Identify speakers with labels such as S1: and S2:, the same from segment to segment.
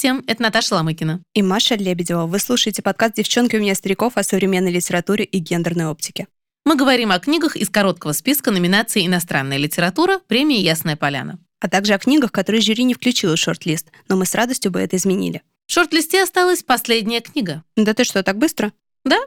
S1: Всем, это Наташа Ламыкина.
S2: И Маша Лебедева. Вы слушаете подкаст «Девчонки у меня стариков» о современной литературе и гендерной оптике.
S1: Мы говорим о книгах из короткого списка номинаций «Иностранная литература» премии «Ясная поляна».
S2: А также о книгах, которые жюри не включило в шорт-лист, но мы с радостью бы это изменили.
S1: В шорт-листе осталась последняя книга.
S2: Да ты что, так быстро?
S1: Да,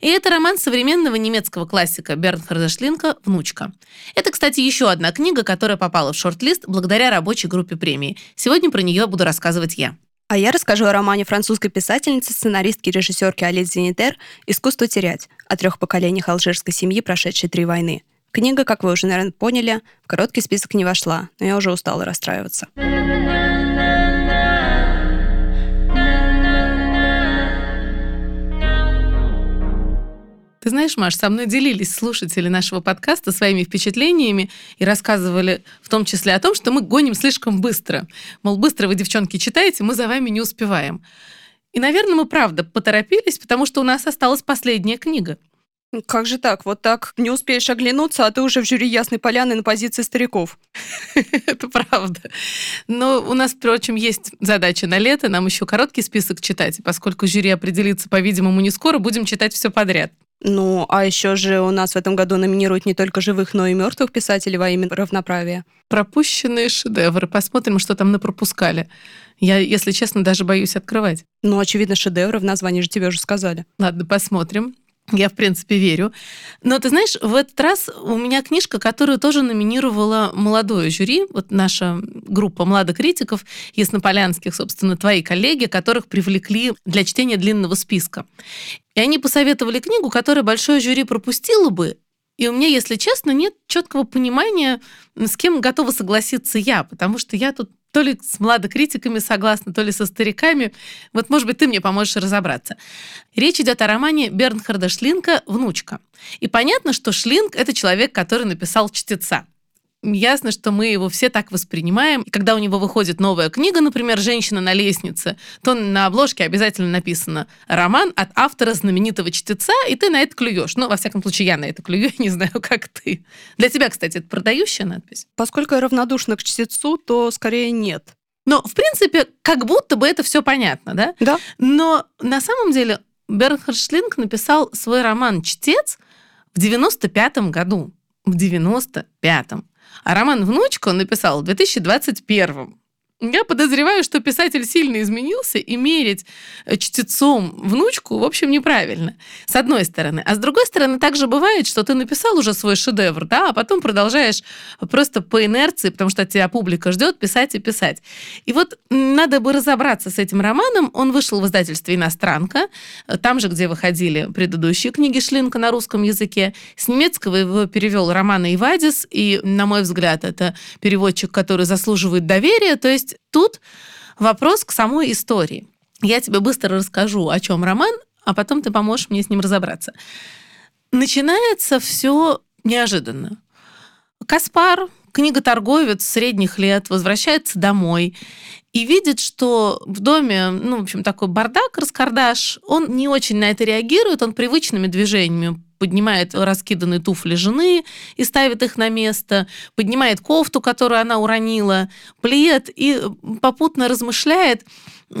S1: и это роман современного немецкого классика Бернхарда Шлинка «Внучка». Это, кстати, еще одна книга, которая попала в шорт-лист благодаря рабочей группе премии. Сегодня про нее буду рассказывать я.
S2: А я расскажу о романе французской писательницы, сценаристки и режиссерки Алис Зенитер «Искусство терять» о трех поколениях алжирской семьи, прошедшей три войны. Книга, как вы уже, наверное, поняли, в короткий список не вошла, но я уже устала расстраиваться.
S1: Ты знаешь, Маш, со мной делились слушатели нашего подкаста своими впечатлениями и рассказывали в том числе о том, что мы гоним слишком быстро. Мол, быстро вы, девчонки, читаете, мы за вами не успеваем. И, наверное, мы правда поторопились, потому что у нас осталась последняя книга.
S2: Как же так? Вот так не успеешь оглянуться, а ты уже в жюри Ясной Поляны на позиции стариков.
S1: Это правда. Но у нас, впрочем, есть задача на лето. Нам еще короткий список читать. поскольку жюри определится, по-видимому, не скоро, будем читать все подряд.
S2: Ну, а еще же у нас в этом году номинируют не только живых, но и мертвых писателей во имя равноправия.
S1: Пропущенные шедевры. Посмотрим, что там напропускали. Я, если честно, даже боюсь открывать.
S2: Ну, очевидно, шедевры в названии же тебе уже сказали.
S1: Ладно, посмотрим. Я, в принципе, верю. Но ты знаешь, в этот раз у меня книжка, которую тоже номинировала молодое жюри, вот наша группа младокритиков яснополянских, собственно, твои коллеги, которых привлекли для чтения длинного списка. И они посоветовали книгу, которую большое жюри пропустило бы, и у меня, если честно, нет четкого понимания, с кем готова согласиться я, потому что я тут то ли с младокритиками согласна, то ли со стариками. Вот, может быть, ты мне поможешь разобраться. Речь идет о романе Бернхарда Шлинка «Внучка». И понятно, что Шлинг — это человек, который написал «Чтеца». Ясно, что мы его все так воспринимаем. И когда у него выходит новая книга, например, «Женщина на лестнице», то на обложке обязательно написано «Роман от автора знаменитого чтеца», и ты на это клюешь. Ну, во всяком случае, я на это клюю, не знаю, как ты. Для тебя, кстати, это продающая надпись?
S2: Поскольку я равнодушна к чтецу, то скорее нет.
S1: Но, в принципе, как будто бы это все понятно, да?
S2: Да.
S1: Но на самом деле Бернхард Шлинг написал свой роман «Чтец» в 95 году. В 95-м. А роман «Внучка» он написал в 2021 я подозреваю, что писатель сильно изменился, и мерить э, чтецом внучку, в общем, неправильно. С одной стороны. А с другой стороны, также бывает, что ты написал уже свой шедевр, да, а потом продолжаешь просто по инерции, потому что тебя публика ждет, писать и писать. И вот надо бы разобраться с этим романом. Он вышел в издательстве «Иностранка», там же, где выходили предыдущие книги Шлинка на русском языке. С немецкого его перевел Романа Ивадис, и, на мой взгляд, это переводчик, который заслуживает доверия, то есть есть тут вопрос к самой истории. Я тебе быстро расскажу, о чем роман, а потом ты поможешь мне с ним разобраться. Начинается все неожиданно. Каспар, книготорговец средних лет, возвращается домой и видит, что в доме, ну, в общем, такой бардак, раскардаш. Он не очень на это реагирует, он привычными движениями поднимает раскиданные туфли жены и ставит их на место, поднимает кофту, которую она уронила, плед и попутно размышляет,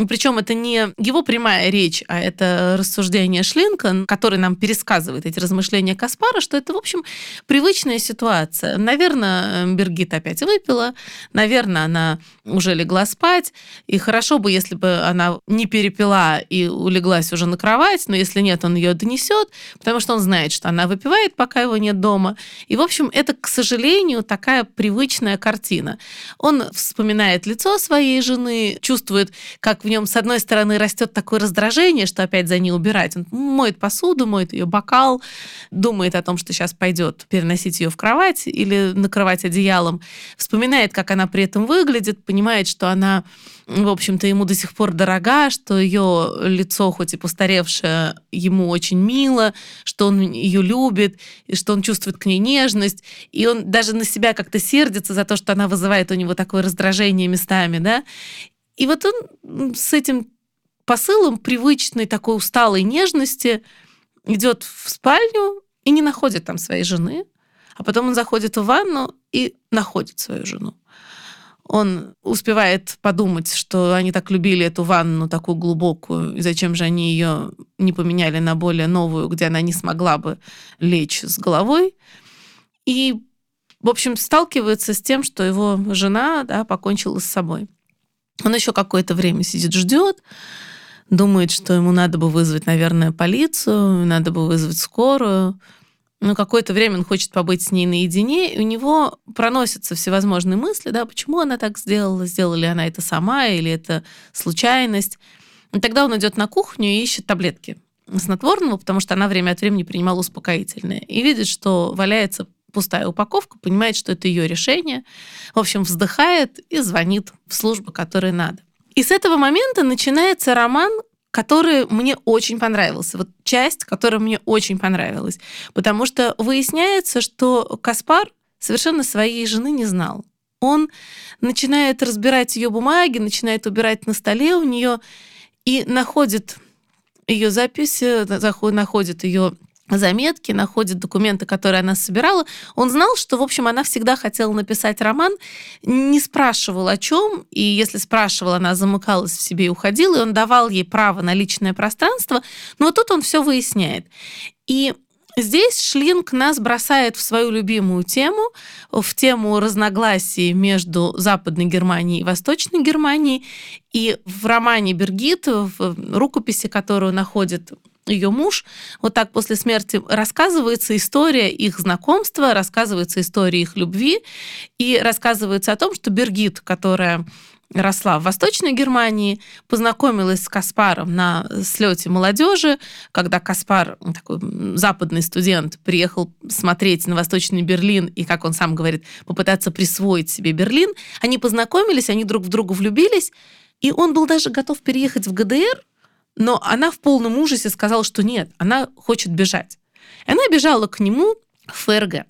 S1: причем это не его прямая речь, а это рассуждение Шлинка, который нам пересказывает эти размышления Каспара, что это, в общем, привычная ситуация. Наверное, Бергит опять выпила, наверное, она уже легла спать, и хорошо бы, если бы она не перепила и улеглась уже на кровать, но если нет, он ее донесет, потому что он знает, что она выпивает, пока его нет дома. И, в общем, это, к сожалению, такая привычная картина. Он вспоминает лицо своей жены, чувствует, как в нем, с одной стороны, растет такое раздражение, что опять за ней убирать. Он моет посуду, моет ее бокал, думает о том, что сейчас пойдет переносить ее в кровать или накрывать одеялом, вспоминает, как она при этом выглядит, понимает, что она, в общем-то, ему до сих пор дорога, что ее лицо, хоть и постаревшее, ему очень мило, что он ее любит, и что он чувствует к ней нежность, и он даже на себя как-то сердится за то, что она вызывает у него такое раздражение местами, да, и вот он с этим посылом привычной такой усталой нежности идет в спальню и не находит там своей жены, а потом он заходит в ванну и находит свою жену. Он успевает подумать, что они так любили эту ванну такую глубокую, и зачем же они ее не поменяли на более новую, где она не смогла бы лечь с головой. И, в общем, сталкивается с тем, что его жена да, покончила с собой. Он еще какое-то время сидит, ждет, думает, что ему надо бы вызвать, наверное, полицию, надо бы вызвать скорую но какое-то время он хочет побыть с ней наедине, и у него проносятся всевозможные мысли, да, почему она так сделала, сделала ли она это сама, или это случайность. И тогда он идет на кухню и ищет таблетки снотворного, потому что она время от времени принимала успокоительные, и видит, что валяется пустая упаковка, понимает, что это ее решение, в общем, вздыхает и звонит в службу, которой надо. И с этого момента начинается роман, который мне очень понравился. Вот часть, которая мне очень понравилась. Потому что выясняется, что Каспар совершенно своей жены не знал. Он начинает разбирать ее бумаги, начинает убирать на столе у нее и находит ее записи, находит ее заметки, находит документы, которые она собирала. Он знал, что, в общем, она всегда хотела написать роман, не спрашивал о чем, и если спрашивала, она замыкалась в себе и уходила, и он давал ей право на личное пространство. Но вот тут он все выясняет. И Здесь Шлинг нас бросает в свою любимую тему, в тему разногласий между Западной Германией и Восточной Германией. И в романе Бергит, в рукописи, которую находит ее муж. Вот так после смерти рассказывается история их знакомства, рассказывается история их любви, и рассказывается о том, что Бергит, которая росла в Восточной Германии, познакомилась с Каспаром на слете молодежи, когда Каспар, такой западный студент, приехал смотреть на Восточный Берлин и, как он сам говорит, попытаться присвоить себе Берлин. Они познакомились, они друг в друга влюбились, и он был даже готов переехать в ГДР, но она в полном ужасе сказала, что нет, она хочет бежать. И она бежала к нему в ФРГ.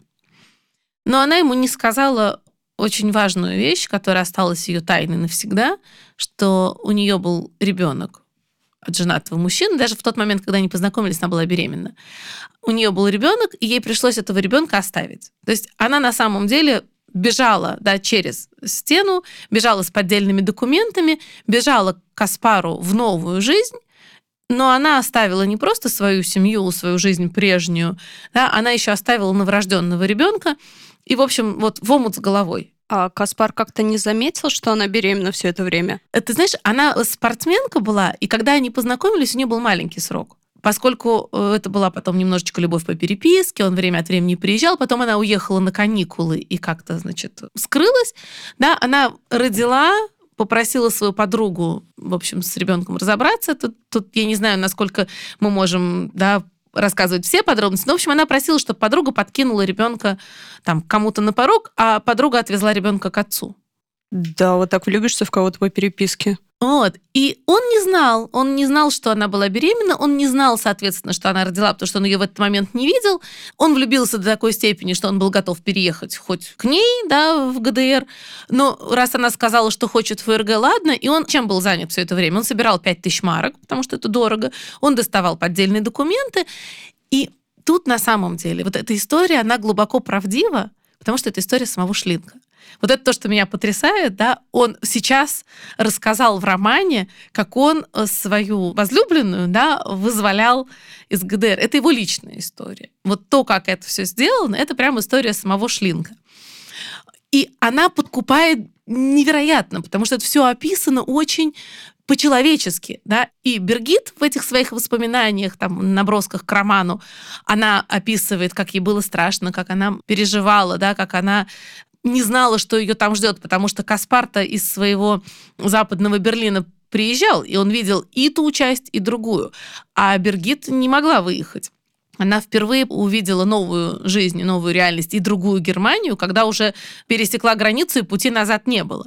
S1: Но она ему не сказала очень важную вещь, которая осталась ее тайной навсегда, что у нее был ребенок от женатого мужчины, даже в тот момент, когда они познакомились, она была беременна. У нее был ребенок, и ей пришлось этого ребенка оставить. То есть она на самом деле бежала да, через стену, бежала с поддельными документами, бежала к Каспару в новую жизнь, но она оставила не просто свою семью, свою жизнь прежнюю, да, она еще оставила новорожденного ребенка и, в общем, вот в омут с головой.
S2: А Каспар как-то не заметил, что она беременна все это время?
S1: Э, ты знаешь, она спортсменка была, и когда они познакомились, у нее был маленький срок. Поскольку э, это была потом немножечко любовь по переписке, он время от времени приезжал, потом она уехала на каникулы и как-то, значит, скрылась, да, она родила попросила свою подругу, в общем, с ребенком разобраться. Тут, тут я не знаю, насколько мы можем, да, рассказывать все подробности. Но, в общем, она просила, чтобы подруга подкинула ребенка там кому-то на порог, а подруга отвезла ребенка к отцу.
S2: Да, вот так влюбишься в кого-то по переписке.
S1: Вот. И он не знал, он не знал, что она была беременна, он не знал, соответственно, что она родила, потому что он ее в этот момент не видел. Он влюбился до такой степени, что он был готов переехать хоть к ней, да, в ГДР. Но раз она сказала, что хочет ФРГ, ладно. И он чем был занят все это время? Он собирал 5000 марок, потому что это дорого. Он доставал поддельные документы. И тут на самом деле вот эта история, она глубоко правдива, потому что это история самого Шлинга. Вот это то, что меня потрясает, да, он сейчас рассказал в романе, как он э, свою возлюбленную, да, вызволял из ГДР. Это его личная история. Вот то, как это все сделано, это прям история самого Шлинга. И она подкупает невероятно, потому что это все описано очень по-человечески, да, и Бергит в этих своих воспоминаниях, там, набросках к роману, она описывает, как ей было страшно, как она переживала, да, как она не знала, что ее там ждет, потому что Каспарта из своего западного Берлина приезжал, и он видел и ту часть, и другую. А Бергит не могла выехать. Она впервые увидела новую жизнь, новую реальность и другую Германию, когда уже пересекла границу, и пути назад не было.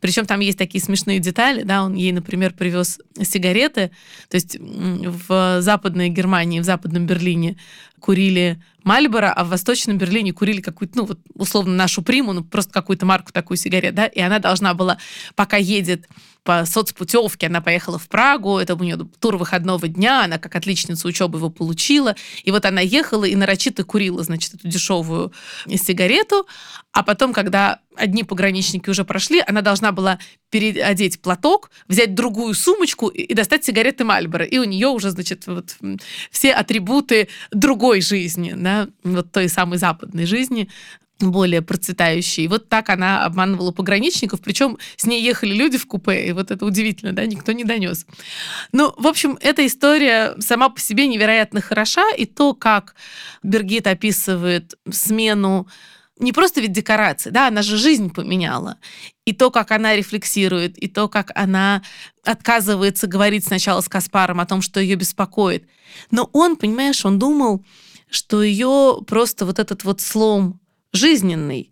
S1: Причем там есть такие смешные детали, да, он ей, например, привез сигареты, то есть в Западной Германии, в Западном Берлине курили Мальборо, а в Восточном Берлине курили какую-то, ну, вот, условно, нашу приму, ну, просто какую-то марку такую сигарет, да, и она должна была, пока едет по соцпутевке, она поехала в Прагу, это у нее тур выходного дня, она как отличница учебы его получила, и вот она ехала и нарочито курила, значит, эту дешевую сигарету, а потом, когда одни пограничники уже прошли, она должна была переодеть платок, взять другую сумочку и достать сигареты Мальборо. И у нее уже, значит, вот все атрибуты другой жизни, да, вот той самой западной жизни, более процветающей. И вот так она обманывала пограничников, причем с ней ехали люди в купе, и вот это удивительно, да, никто не донес. Ну, в общем, эта история сама по себе невероятно хороша, и то, как Бергит описывает смену не просто ведь декорации, да, она же жизнь поменяла. И то, как она рефлексирует, и то, как она отказывается говорить сначала с Каспаром о том, что ее беспокоит. Но он, понимаешь, он думал, что ее просто вот этот вот слом жизненный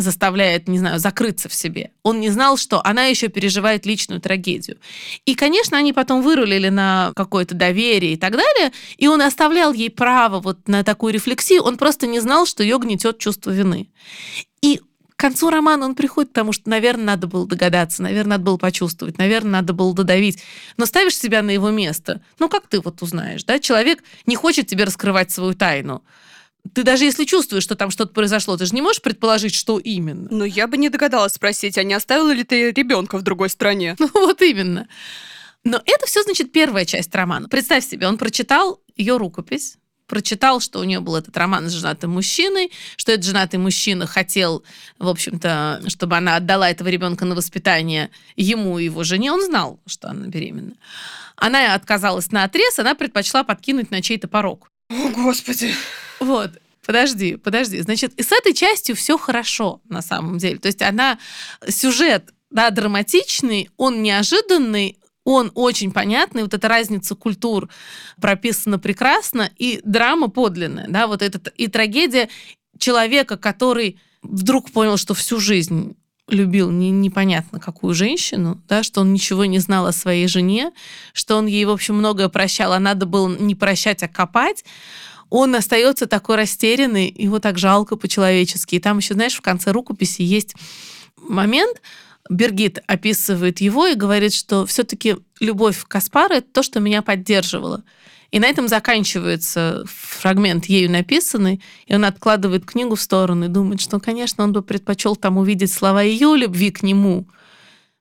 S1: заставляет, не знаю, закрыться в себе. Он не знал, что она еще переживает личную трагедию. И, конечно, они потом вырулили на какое-то доверие и так далее, и он оставлял ей право вот на такую рефлексию, он просто не знал, что ее гнетет чувство вины. И концу романа он приходит к тому, что, наверное, надо было догадаться, наверное, надо было почувствовать, наверное, надо было додавить. Но ставишь себя на его место. Ну, как ты вот узнаешь, да? Человек не хочет тебе раскрывать свою тайну ты даже если чувствуешь, что там что-то произошло, ты же не можешь предположить, что именно.
S2: Ну, я бы не догадалась спросить, а не оставила ли ты ребенка в другой стране?
S1: Ну, вот именно. Но это все, значит, первая часть романа. Представь себе, он прочитал ее рукопись, прочитал, что у нее был этот роман с женатым мужчиной, что этот женатый мужчина хотел, в общем-то, чтобы она отдала этого ребенка на воспитание ему и его жене. Он знал, что она беременна. Она отказалась на отрез, она предпочла подкинуть на чей-то порог.
S2: О, Господи!
S1: Вот. Подожди, подожди. Значит, и с этой частью все хорошо на самом деле. То есть она сюжет да, драматичный, он неожиданный, он очень понятный, вот эта разница культур прописана прекрасно, и драма подлинная, да, вот это и трагедия человека, который вдруг понял, что всю жизнь любил не, непонятно какую женщину, да, что он ничего не знал о своей жене, что он ей, в общем, многое прощал, а надо было не прощать, а копать он остается такой растерянный, его так жалко по-человечески. И там еще, знаешь, в конце рукописи есть момент, Бергит описывает его и говорит, что все-таки любовь Каспара это то, что меня поддерживало. И на этом заканчивается фрагмент ею написанный, и он откладывает книгу в сторону и думает, что, конечно, он бы предпочел там увидеть слова ее любви к нему,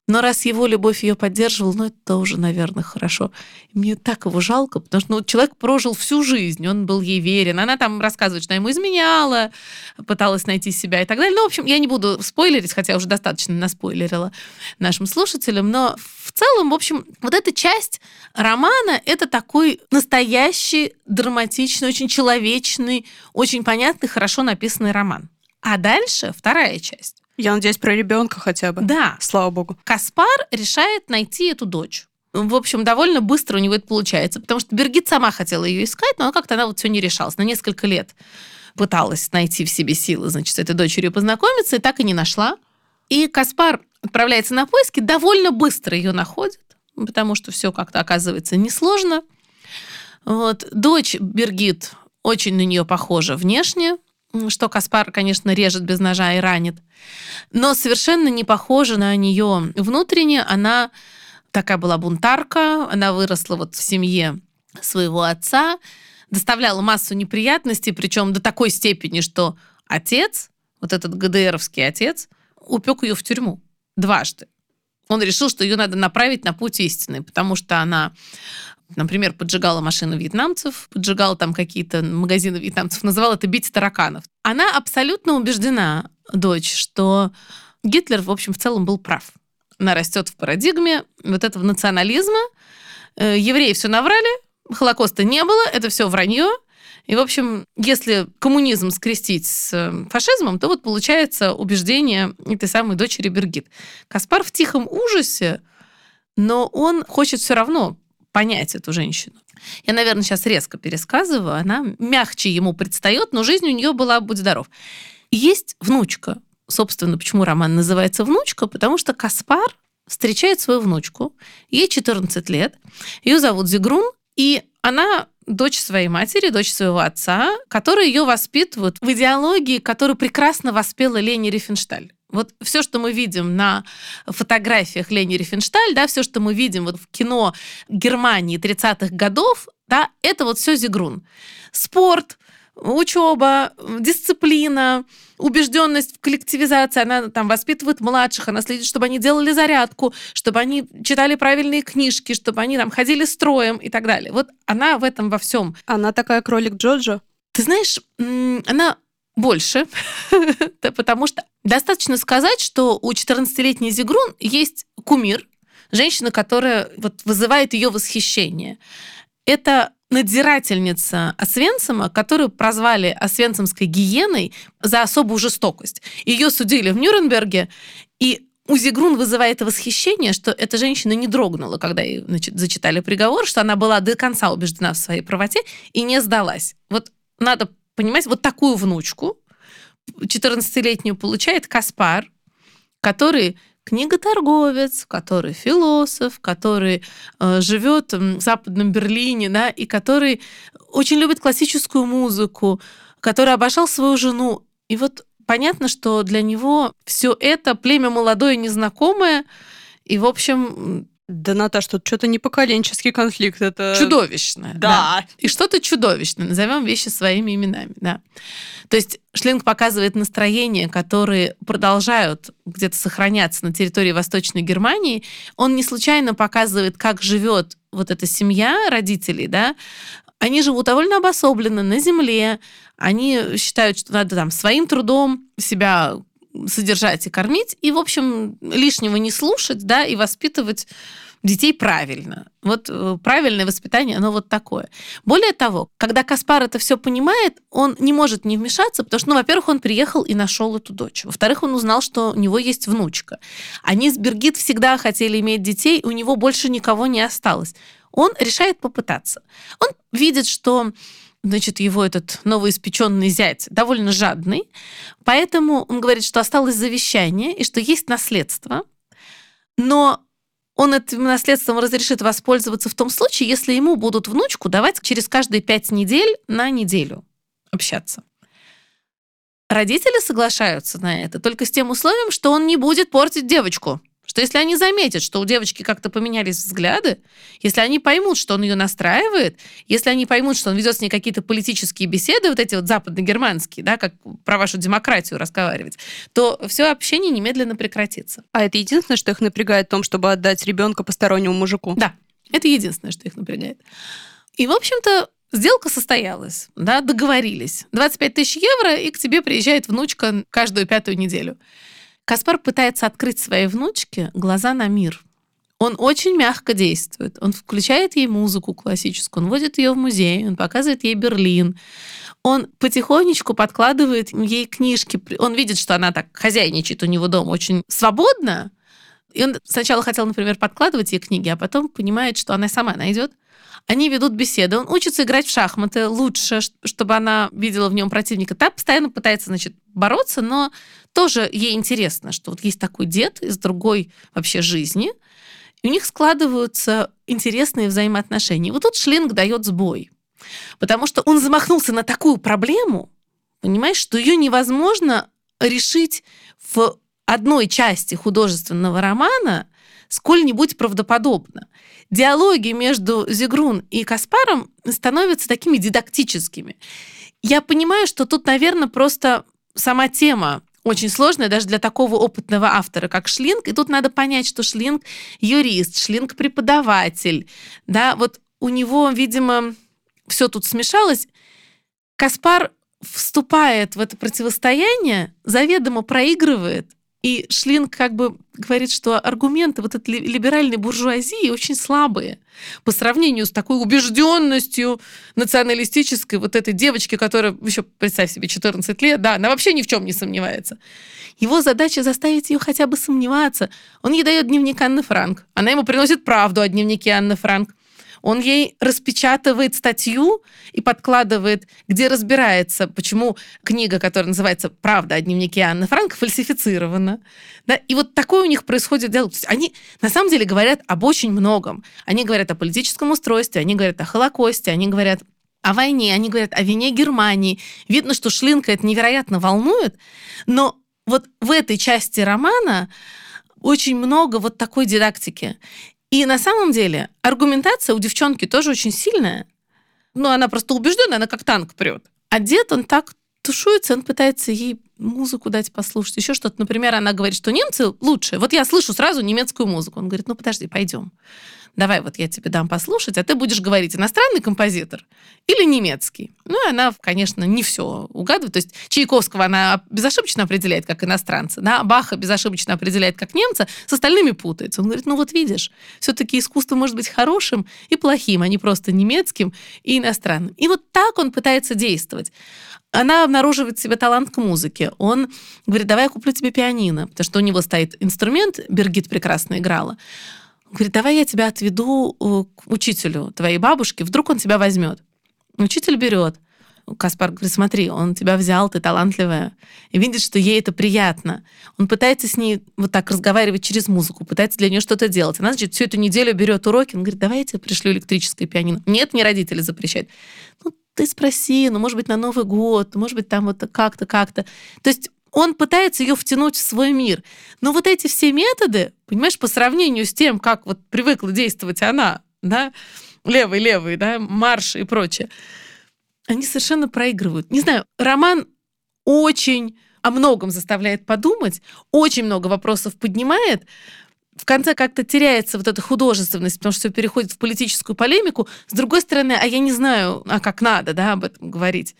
S1: но раз его любовь ее поддерживала, ну, это тоже, наверное, хорошо. И мне так его жалко, потому что ну, человек прожил всю жизнь, он был ей верен. Она там рассказывает, что ему изменяла, пыталась найти себя и так далее. Ну, в общем, я не буду спойлерить, хотя уже достаточно наспойлерила нашим слушателям, но в целом, в общем, вот эта часть романа — это такой настоящий, драматичный, очень человечный, очень понятный, хорошо написанный роман. А дальше вторая часть.
S2: Я надеюсь, про ребенка хотя бы.
S1: Да.
S2: Слава богу.
S1: Каспар решает найти эту дочь. В общем, довольно быстро у него это получается, потому что Бергит сама хотела ее искать, но как-то она вот все не решалась. На несколько лет пыталась найти в себе силы, значит, с этой дочерью познакомиться, и так и не нашла. И Каспар отправляется на поиски, довольно быстро ее находит, потому что все как-то оказывается несложно. Вот. Дочь Бергит очень на нее похожа внешне, что Каспар, конечно, режет без ножа и ранит, но совершенно не похожа на нее внутренне. Она такая была бунтарка, она выросла вот в семье своего отца, доставляла массу неприятностей, причем до такой степени, что отец, вот этот ГДРовский отец, упек ее в тюрьму дважды. Он решил, что ее надо направить на путь истины, потому что она Например, поджигала машину вьетнамцев, поджигала там какие-то магазины вьетнамцев, называла это «бить тараканов». Она абсолютно убеждена, дочь, что Гитлер, в общем, в целом был прав. Она растет в парадигме вот этого национализма. Э, евреи все наврали, Холокоста не было, это все вранье. И, в общем, если коммунизм скрестить с э, фашизмом, то вот получается убеждение этой самой дочери Бергит. Каспар в тихом ужасе, но он хочет все равно понять эту женщину. Я, наверное, сейчас резко пересказываю, она мягче ему предстает, но жизнь у нее была «Будь здоров». Есть внучка. Собственно, почему роман называется «Внучка»? Потому что Каспар встречает свою внучку, ей 14 лет, ее зовут Зигрун, и она дочь своей матери, дочь своего отца, которые ее воспитывают в идеологии, которую прекрасно воспела Лени Рифеншталь. Вот все, что мы видим на фотографиях Лени Рифеншталь, да, все, что мы видим вот в кино Германии 30-х годов, да, это вот все Зигрун. Спорт, учеба, дисциплина, убежденность в коллективизации, она там воспитывает младших, она следит, чтобы они делали зарядку, чтобы они читали правильные книжки, чтобы они там ходили строем и так далее. Вот она в этом во всем.
S2: Она такая кролик Джоджо?
S1: Ты знаешь, она больше, потому что достаточно сказать, что у 14-летней Зигрун есть кумир, женщина, которая вот вызывает ее восхищение. Это надзирательница Освенцима, которую прозвали Освенцимской гиеной за особую жестокость. Ее судили в Нюрнберге, и у Зигрун вызывает восхищение, что эта женщина не дрогнула, когда ей значит, зачитали приговор, что она была до конца убеждена в своей правоте и не сдалась. Вот надо понимать, вот такую внучку, 14-летнюю, получает Каспар, который книготорговец, который философ, который э, живет в Западном Берлине, да, и который очень любит классическую музыку, который обожал свою жену. И вот понятно, что для него все это племя молодое, незнакомое, и, в общем,
S2: да, Наташ, тут что-то не поколенческий конфликт. Это
S1: чудовищное.
S2: Да.
S1: да. И что-то чудовищное. Назовем вещи своими именами. Да. То есть Шлинг показывает настроения, которые продолжают где-то сохраняться на территории Восточной Германии. Он не случайно показывает, как живет вот эта семья родителей, да, они живут довольно обособленно на земле, они считают, что надо там своим трудом себя содержать и кормить, и, в общем, лишнего не слушать, да, и воспитывать детей правильно. Вот э, правильное воспитание, оно вот такое. Более того, когда Каспар это все понимает, он не может не вмешаться, потому что, ну, во-первых, он приехал и нашел эту дочь. Во-вторых, он узнал, что у него есть внучка. Они с Бергит всегда хотели иметь детей, у него больше никого не осталось. Он решает попытаться. Он видит, что значит, его этот новоиспеченный зять довольно жадный, поэтому он говорит, что осталось завещание и что есть наследство, но он этим наследством разрешит воспользоваться в том случае, если ему будут внучку давать через каждые пять недель на неделю общаться. Родители соглашаются на это только с тем условием, что он не будет портить девочку – что если они заметят, что у девочки как-то поменялись взгляды, если они поймут, что он ее настраивает, если они поймут, что он ведет с ней какие-то политические беседы, вот эти вот западногерманские, да, как про вашу демократию разговаривать, то все общение немедленно прекратится.
S2: А это единственное, что их напрягает в том, чтобы отдать ребенка постороннему мужику?
S1: Да, это единственное, что их напрягает. И, в общем-то, Сделка состоялась, да, договорились. 25 тысяч евро, и к тебе приезжает внучка каждую пятую неделю. Каспар пытается открыть своей внучке глаза на мир. Он очень мягко действует. Он включает ей музыку классическую, он водит ее в музей, он показывает ей Берлин. Он потихонечку подкладывает ей книжки. Он видит, что она так хозяйничает у него дома очень свободно. И он сначала хотел, например, подкладывать ей книги, а потом понимает, что она сама найдет. Они ведут беседы. Он учится играть в шахматы лучше, чтобы она видела в нем противника. Та постоянно пытается, значит, бороться, но тоже ей интересно, что вот есть такой дед из другой вообще жизни, и у них складываются интересные взаимоотношения. И вот тут Шлинг дает сбой, потому что он замахнулся на такую проблему, понимаешь, что ее невозможно решить в одной части художественного романа сколь-нибудь правдоподобно. Диалоги между Зигрун и Каспаром становятся такими дидактическими. Я понимаю, что тут, наверное, просто сама тема очень сложная даже для такого опытного автора, как Шлинг. И тут надо понять, что Шлинг юрист, Шлинг преподаватель. Да, вот у него, видимо, все тут смешалось. Каспар вступает в это противостояние, заведомо проигрывает, и Шлинг как бы говорит, что аргументы вот этой либеральной буржуазии очень слабые по сравнению с такой убежденностью националистической вот этой девочки, которая еще, представь себе, 14 лет, да, она вообще ни в чем не сомневается. Его задача заставить ее хотя бы сомневаться. Он ей дает дневник Анны Франк. Она ему приносит правду о дневнике Анны Франк. Он ей распечатывает статью и подкладывает, где разбирается, почему книга, которая называется «Правда о дневнике Анны Франк» фальсифицирована. Да? И вот такое у них происходит диалог. То есть они на самом деле говорят об очень многом. Они говорят о политическом устройстве, они говорят о Холокосте, они говорят о войне, они говорят о вине Германии. Видно, что Шлинка это невероятно волнует, но вот в этой части романа очень много вот такой дидактики. И на самом деле аргументация у девчонки тоже очень сильная. Ну, она просто убеждена, она как танк прет. А дед, он так тушуется, он пытается ей музыку дать послушать, еще что-то. Например, она говорит, что немцы лучше. Вот я слышу сразу немецкую музыку. Он говорит, ну подожди, пойдем давай вот я тебе дам послушать, а ты будешь говорить, иностранный композитор или немецкий. Ну, и она, конечно, не все угадывает. То есть Чайковского она безошибочно определяет как иностранца, да, Баха безошибочно определяет как немца, с остальными путается. Он говорит, ну вот видишь, все-таки искусство может быть хорошим и плохим, а не просто немецким и иностранным. И вот так он пытается действовать она обнаруживает в себе талант к музыке. Он говорит, давай я куплю тебе пианино, потому что у него стоит инструмент, Бергит прекрасно играла. Говорит, давай я тебя отведу э, к учителю твоей бабушки, вдруг он тебя возьмет. Учитель берет. Каспар говорит, смотри, он тебя взял, ты талантливая. И видит, что ей это приятно. Он пытается с ней вот так разговаривать через музыку, пытается для нее что-то делать. Она, значит, всю эту неделю берет уроки. Он говорит, давай я тебе пришлю электрическое пианино. Нет, мне родители запрещают. Ну, ты спроси, ну, может быть, на Новый год, может быть, там вот как-то, как-то. То есть он пытается ее втянуть в свой мир. Но вот эти все методы, понимаешь, по сравнению с тем, как вот привыкла действовать она, да, левый-левый, да, марш и прочее, они совершенно проигрывают. Не знаю, роман очень о многом заставляет подумать, очень много вопросов поднимает, в конце как-то теряется вот эта художественность, потому что все переходит в политическую полемику. С другой стороны, а я не знаю, а как надо да, об этом говорить.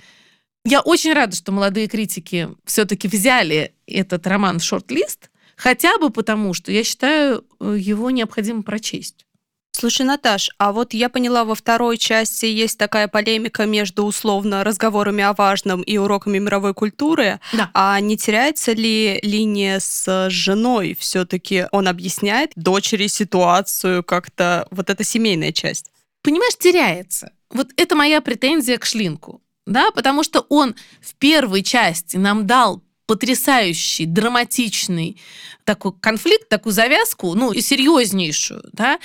S1: Я очень рада, что молодые критики все-таки взяли этот роман в шорт-лист, хотя бы потому, что я считаю, э, его необходимо прочесть.
S2: Слушай, Наташ, а вот я поняла, во второй части есть такая полемика между условно разговорами о важном и уроками мировой культуры.
S1: Да.
S2: А не теряется ли линия с женой? Все-таки он объясняет дочери ситуацию как-то, вот эта семейная часть.
S1: Понимаешь, теряется. Вот это моя претензия к Шлинку да, потому что он в первой части нам дал потрясающий, драматичный такой конфликт, такую завязку, ну и серьезнейшую, да,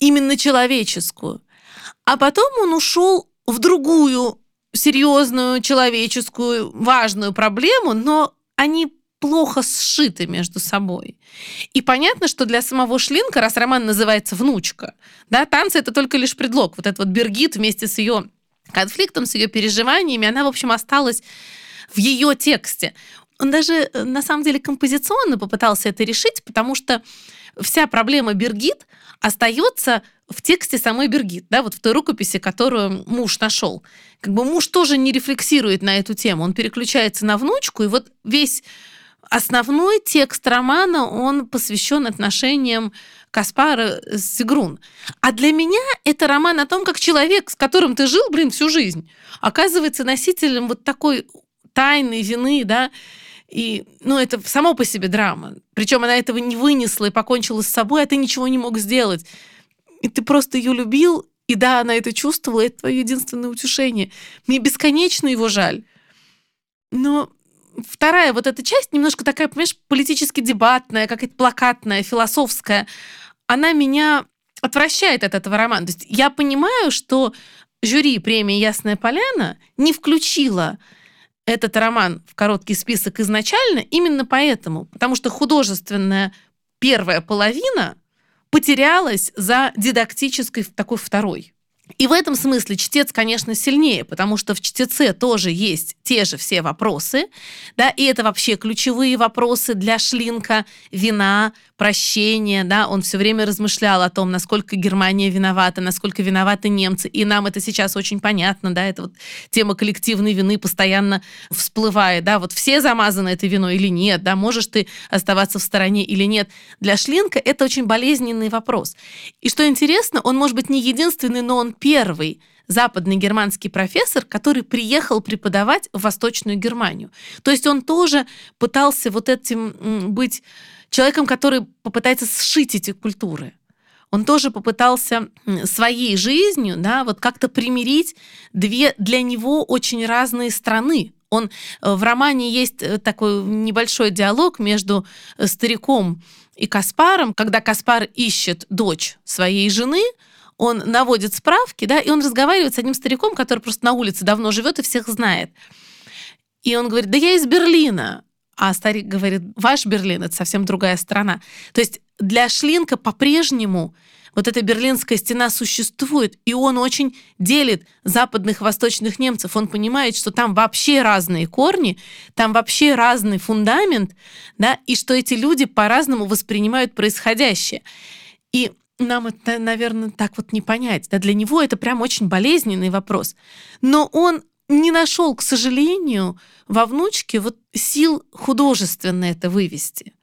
S1: именно человеческую. А потом он ушел в другую серьезную, человеческую, важную проблему, но они плохо сшиты между собой. И понятно, что для самого Шлинка, раз роман называется «Внучка», да, танцы — это только лишь предлог. Вот этот вот Бергит вместе с ее конфликтом, с ее переживаниями, она, в общем, осталась в ее тексте. Он даже, э, на самом деле, композиционно попытался это решить, потому что вся проблема Бергит остается в тексте самой Бергит, да, вот в той рукописи, которую муж нашел. Как бы муж тоже не рефлексирует на эту тему, он переключается на внучку, и вот весь основной текст романа, он посвящен отношениям Каспара Сигрун. А для меня это роман о том, как человек, с которым ты жил, блин, всю жизнь, оказывается носителем вот такой тайны, вины, да, и, ну, это само по себе драма. Причем она этого не вынесла и покончила с собой, а ты ничего не мог сделать. И ты просто ее любил, и да, она это чувствовала, это твое единственное утешение. Мне бесконечно его жаль. Но вторая вот эта часть немножко такая, понимаешь, политически дебатная, какая-то плакатная, философская она меня отвращает от этого романа. То есть я понимаю, что жюри премии «Ясная поляна» не включила этот роман в короткий список изначально именно поэтому, потому что художественная первая половина потерялась за дидактической такой второй. И в этом смысле чтец, конечно, сильнее, потому что в чтеце тоже есть те же все вопросы, да, и это вообще ключевые вопросы для Шлинка, вина, прощения, да, он все время размышлял о том, насколько Германия виновата, насколько виноваты немцы, и нам это сейчас очень понятно, да, это вот тема коллективной вины постоянно всплывает, да, вот все замазаны этой виной или нет, да, можешь ты оставаться в стороне или нет. Для Шлинка это очень болезненный вопрос. И что интересно, он может быть не единственный, но он первый западный германский профессор, который приехал преподавать в Восточную Германию. То есть он тоже пытался вот этим быть человеком, который попытается сшить эти культуры. Он тоже попытался своей жизнью, да, вот как-то примирить две для него очень разные страны. Он э, в романе есть э, такой небольшой диалог между э, стариком и Каспаром, когда Каспар ищет дочь своей жены, он наводит справки, да, и он разговаривает с одним стариком, который просто на улице давно живет и всех знает. И он говорит, да я из Берлина. а старик говорит, ваш Берлин — это совсем другая страна. То есть для Шлинка по-прежнему вот эта берлинская стена существует, и он очень делит западных восточных немцев. Он понимает, что там вообще разные корни, там вообще разный фундамент, да, и что эти люди по-разному воспринимают происходящее. И нам это, наверное, так вот не понять. Да, для него это прям очень болезненный вопрос. Но он не нашел, к сожалению, во внучке вот сил художественно это вывести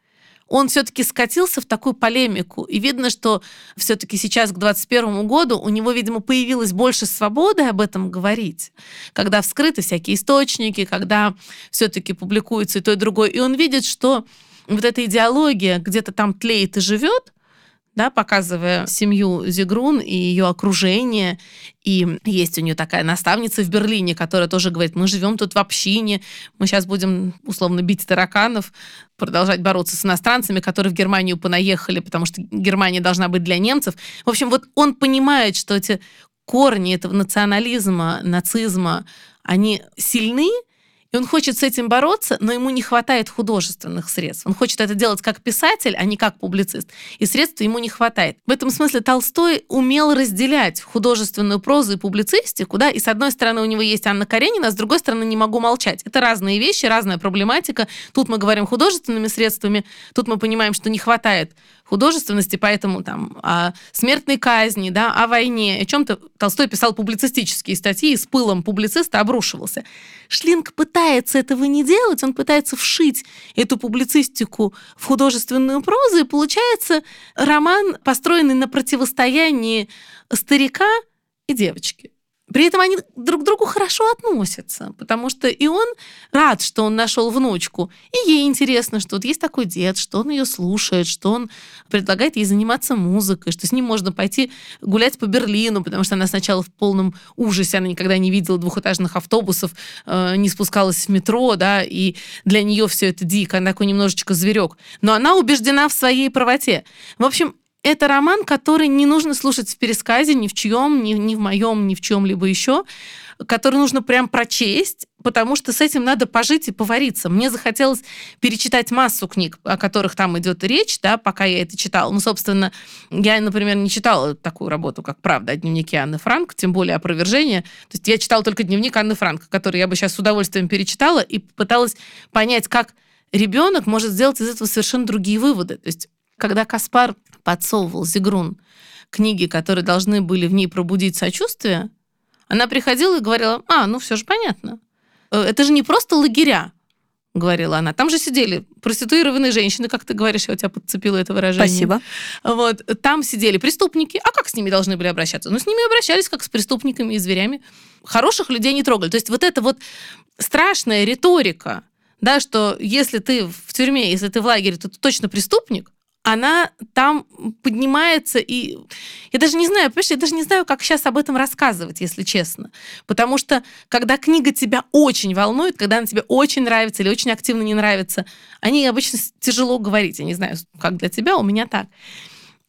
S1: он все-таки скатился в такую полемику. И видно, что все-таки сейчас, к 2021 году, у него, видимо, появилось больше свободы об этом говорить, когда вскрыты всякие источники, когда все-таки публикуется и то, и другое. И он видит, что вот эта идеология где-то там тлеет и живет, да, показывая семью Зигрун и ее окружение. И есть у нее такая наставница в Берлине, которая тоже говорит, мы живем тут в общине, мы сейчас будем условно бить тараканов, продолжать бороться с иностранцами, которые в Германию понаехали, потому что Германия должна быть для немцев. В общем, вот он понимает, что эти корни этого национализма, нацизма, они сильны, и он хочет с этим бороться, но ему не хватает художественных средств. Он хочет это делать как писатель, а не как публицист. И средств ему не хватает. В этом смысле Толстой умел разделять художественную прозу и публицистику, да, и с одной стороны у него есть Анна Каренина, а с другой стороны не могу молчать. Это разные вещи, разная проблематика. Тут мы говорим художественными средствами, тут мы понимаем, что не хватает художественности, поэтому там о смертной казни, да, о войне, о чем-то Толстой писал публицистические статьи и с пылом публициста обрушивался. Шлинг пытается этого не делать, он пытается вшить эту публицистику в художественную прозу, и получается роман, построенный на противостоянии старика и девочки. При этом они друг к другу хорошо относятся, потому что и он рад, что он нашел внучку, и ей интересно, что вот есть такой дед, что он ее слушает, что он предлагает ей заниматься музыкой, что с ним можно пойти гулять по Берлину, потому что она сначала в полном ужасе, она никогда не видела двухэтажных автобусов, э, не спускалась в метро, да, и для нее все это дико, она такой немножечко зверек. Но она убеждена в своей правоте. В общем, это роман, который не нужно слушать в пересказе ни в чьем, ни, ни в моем, ни в чем-либо еще, который нужно прям прочесть, потому что с этим надо пожить и повариться. Мне захотелось перечитать массу книг, о которых там идет речь, да, пока я это читала. Ну, собственно, я, например, не читала такую работу, как «Правда» о дневнике Анны Франк, тем более опровержение. То есть я читала только дневник Анны Франк, который я бы сейчас с удовольствием перечитала и пыталась понять, как ребенок может сделать из этого совершенно другие выводы. То есть когда Каспар подсовывал Зигрун книги, которые должны были в ней пробудить сочувствие, она приходила и говорила, а, ну все же понятно. Э, это же не просто лагеря, говорила она. Там же сидели проституированные женщины, как ты говоришь, я у тебя подцепила это выражение.
S2: Спасибо.
S1: Вот. Там сидели преступники. А как с ними должны были обращаться? Ну, с ними обращались как с преступниками и зверями. Хороших людей не трогали. То есть вот эта вот страшная риторика, да, что если ты в тюрьме, если ты в лагере, то ты точно преступник, она там поднимается, и я даже не знаю, понимаешь, я даже не знаю, как сейчас об этом рассказывать, если честно. Потому что, когда книга тебя очень волнует, когда она тебе очень нравится или очень активно не нравится, они обычно тяжело говорить. Я не знаю, как для тебя, у меня так.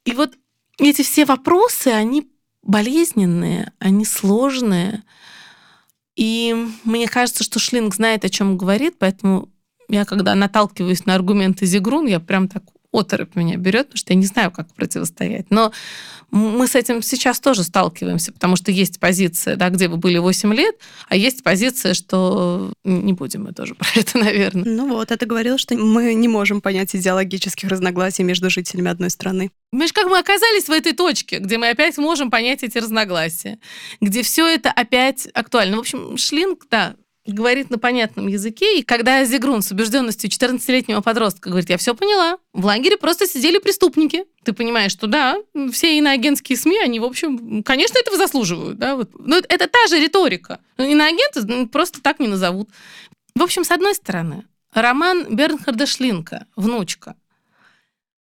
S1: И вот эти все вопросы, они болезненные, они сложные. И мне кажется, что Шлинг знает, о чем говорит, поэтому я, когда наталкиваюсь на аргументы Зигрун, я прям так оторопь меня берет, потому что я не знаю, как противостоять. Но мы с этим сейчас тоже сталкиваемся, потому что есть позиция, да, где вы были 8 лет, а есть позиция, что не будем мы тоже про это, наверное.
S2: Ну вот, это говорил, что мы не можем понять идеологических разногласий между жителями одной страны.
S1: Понимаешь, как мы оказались в этой точке, где мы опять можем понять эти разногласия, где все это опять актуально. В общем, Шлинг, да, говорит на понятном языке. И когда Зигрун с убежденностью 14-летнего подростка говорит, я все поняла, в лагере просто сидели преступники. Ты понимаешь, что да, все иноагентские СМИ, они, в общем, конечно, этого заслуживают. Да? Вот. Но это та же риторика. Иноагенты просто так не назовут. В общем, с одной стороны, роман Бернхарда Шлинка «Внучка».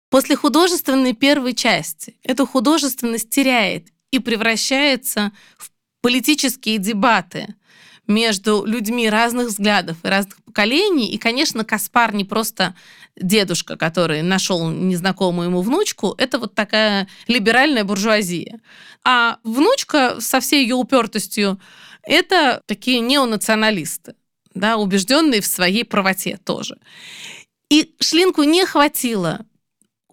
S1: После художественной первой части эту художественность теряет и превращается в политические дебаты – между людьми разных взглядов и разных поколений. И, конечно, Каспар не просто дедушка, который нашел незнакомую ему внучку, это вот такая либеральная буржуазия. А внучка со всей ее упертостью это такие неонационалисты. да, убежденный в своей правоте тоже. И Шлинку не хватило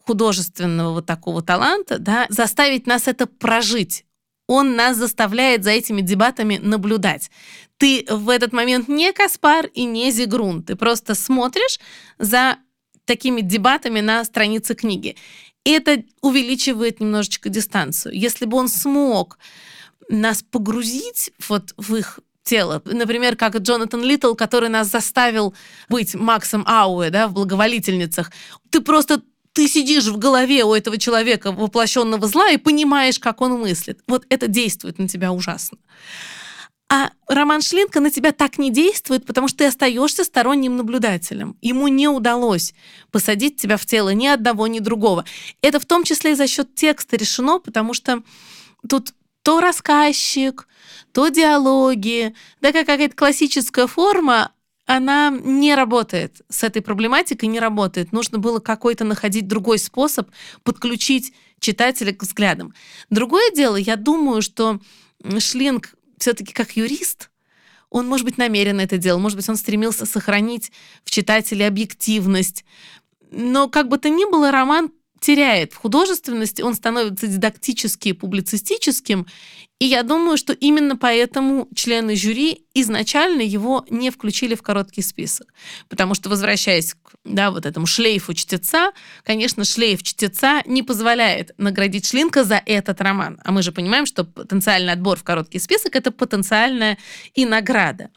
S1: художественного вот такого таланта, да, заставить нас это прожить. Он нас заставляет за этими дебатами наблюдать. Ты в этот момент не Каспар и не Зигрун. Ты просто смотришь за такими дебатами на странице книги. И это увеличивает немножечко дистанцию. Если бы он смог нас погрузить вот в их тело. Например, как Джонатан Литтл, который нас заставил быть Максом Ауэ, да, в «Благоволительницах». Ты просто ты сидишь в голове у этого человека воплощенного зла и понимаешь, как он мыслит. Вот это действует на тебя ужасно. А Роман Шлинка на тебя так не действует, потому что ты остаешься сторонним наблюдателем. Ему не удалось посадить тебя в тело ни одного, ни другого. Это в том числе и за счет текста решено, потому что тут то рассказчик, то диалоги, да, какая-то классическая форма, она не работает с этой проблематикой, не работает. Нужно было какой-то находить другой способ подключить читателя к взглядам. Другое дело, я думаю, что Шлинг все-таки как юрист, он, может быть, намеренно это делал, может быть, он стремился сохранить в читателе объективность. Но как бы то ни было, роман теряет в художественности, он становится дидактически, публицистическим, и я думаю, что именно поэтому члены жюри изначально его не включили в короткий список. Потому что, возвращаясь к да, вот этому шлейфу чтеца, конечно, шлейф чтеца не позволяет наградить Шлинка за этот роман. А мы же понимаем, что потенциальный отбор в короткий список — это потенциальная и награда.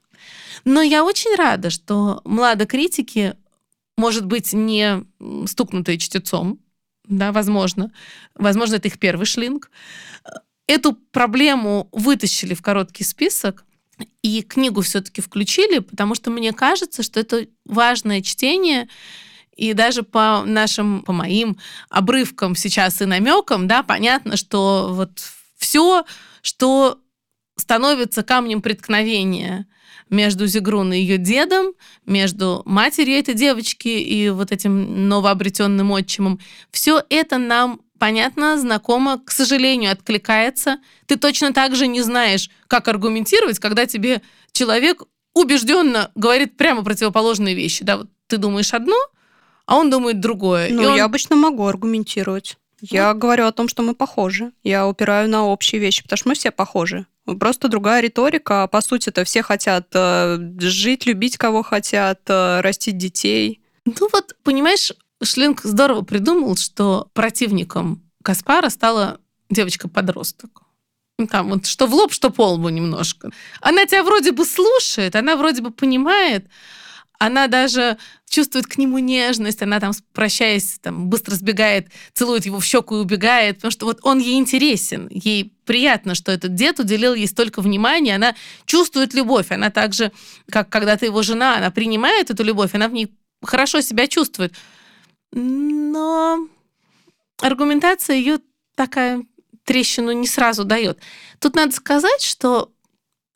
S1: Но я очень рада, что младокритики, может быть, не стукнутые чтецом, да, возможно. Возможно, это их первый шлинг. Эту проблему вытащили в короткий список, и книгу все-таки включили, потому что мне кажется, что это важное чтение, и даже по нашим, по моим обрывкам сейчас и намекам, да, понятно, что вот все, что становится камнем преткновения между Зигрун и ее дедом, между матерью этой девочки и вот этим новообретенным отчимом. Все это нам понятно, знакомо, к сожалению, откликается. Ты точно так же не знаешь, как аргументировать, когда тебе человек убежденно говорит прямо противоположные вещи. Да, вот ты думаешь одно, а он думает другое.
S2: Ну,
S1: он...
S2: я обычно могу аргументировать. Я вот. говорю о том, что мы похожи. Я упираю на общие вещи, потому что мы все похожи. Просто другая риторика. По сути-то все хотят э, жить, любить кого хотят, э, растить детей.
S1: Ну вот, понимаешь, Шлинг здорово придумал, что противником Каспара стала девочка-подросток. Ну, там вот что в лоб, что по лбу немножко. Она тебя вроде бы слушает, она вроде бы понимает, она даже чувствует к нему нежность, она там, прощаясь, там, быстро сбегает, целует его в щеку и убегает, потому что вот он ей интересен, ей приятно, что этот дед уделил ей столько внимания, она чувствует любовь, она также, как когда ты его жена, она принимает эту любовь, она в ней хорошо себя чувствует. Но аргументация ее такая трещину не сразу дает. Тут надо сказать, что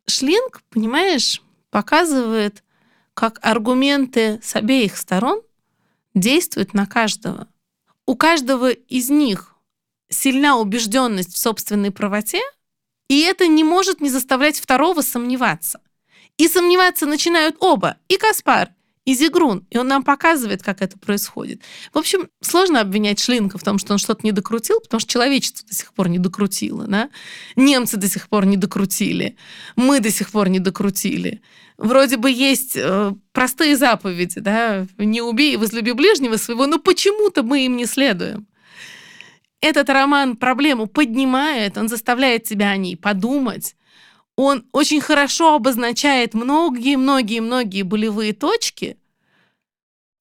S1: Шлинг, понимаешь, показывает как аргументы с обеих сторон действуют на каждого. У каждого из них сильна убежденность в собственной правоте, и это не может не заставлять второго сомневаться. И сомневаться начинают оба, и Каспар, и Зигрун. И он нам показывает, как это происходит. В общем, сложно обвинять Шлинка в том, что он что-то не докрутил, потому что человечество до сих пор не докрутило. Да? Немцы до сих пор не докрутили. Мы до сих пор не докрутили. Вроде бы есть э, простые заповеди, да, не убей, возлюби ближнего своего, но почему-то мы им не следуем. Этот роман проблему поднимает, он заставляет тебя о ней подумать, он очень хорошо обозначает многие-многие-многие болевые точки,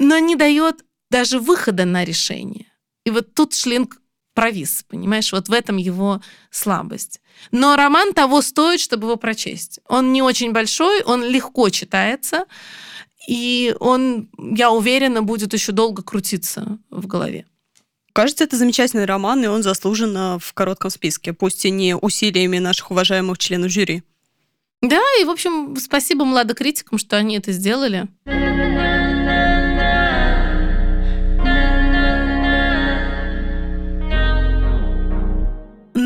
S1: но не дает даже выхода на решение. И вот тут Шлинг провис, понимаешь? Вот в этом его слабость. Но роман того стоит, чтобы его прочесть. Он не очень большой, он легко читается, и он, я уверена, будет еще долго крутиться в голове.
S2: Кажется, это замечательный роман, и он заслуженно в коротком списке, пусть и не усилиями наших уважаемых членов жюри.
S1: Да, и, в общем, спасибо младокритикам, что они это сделали.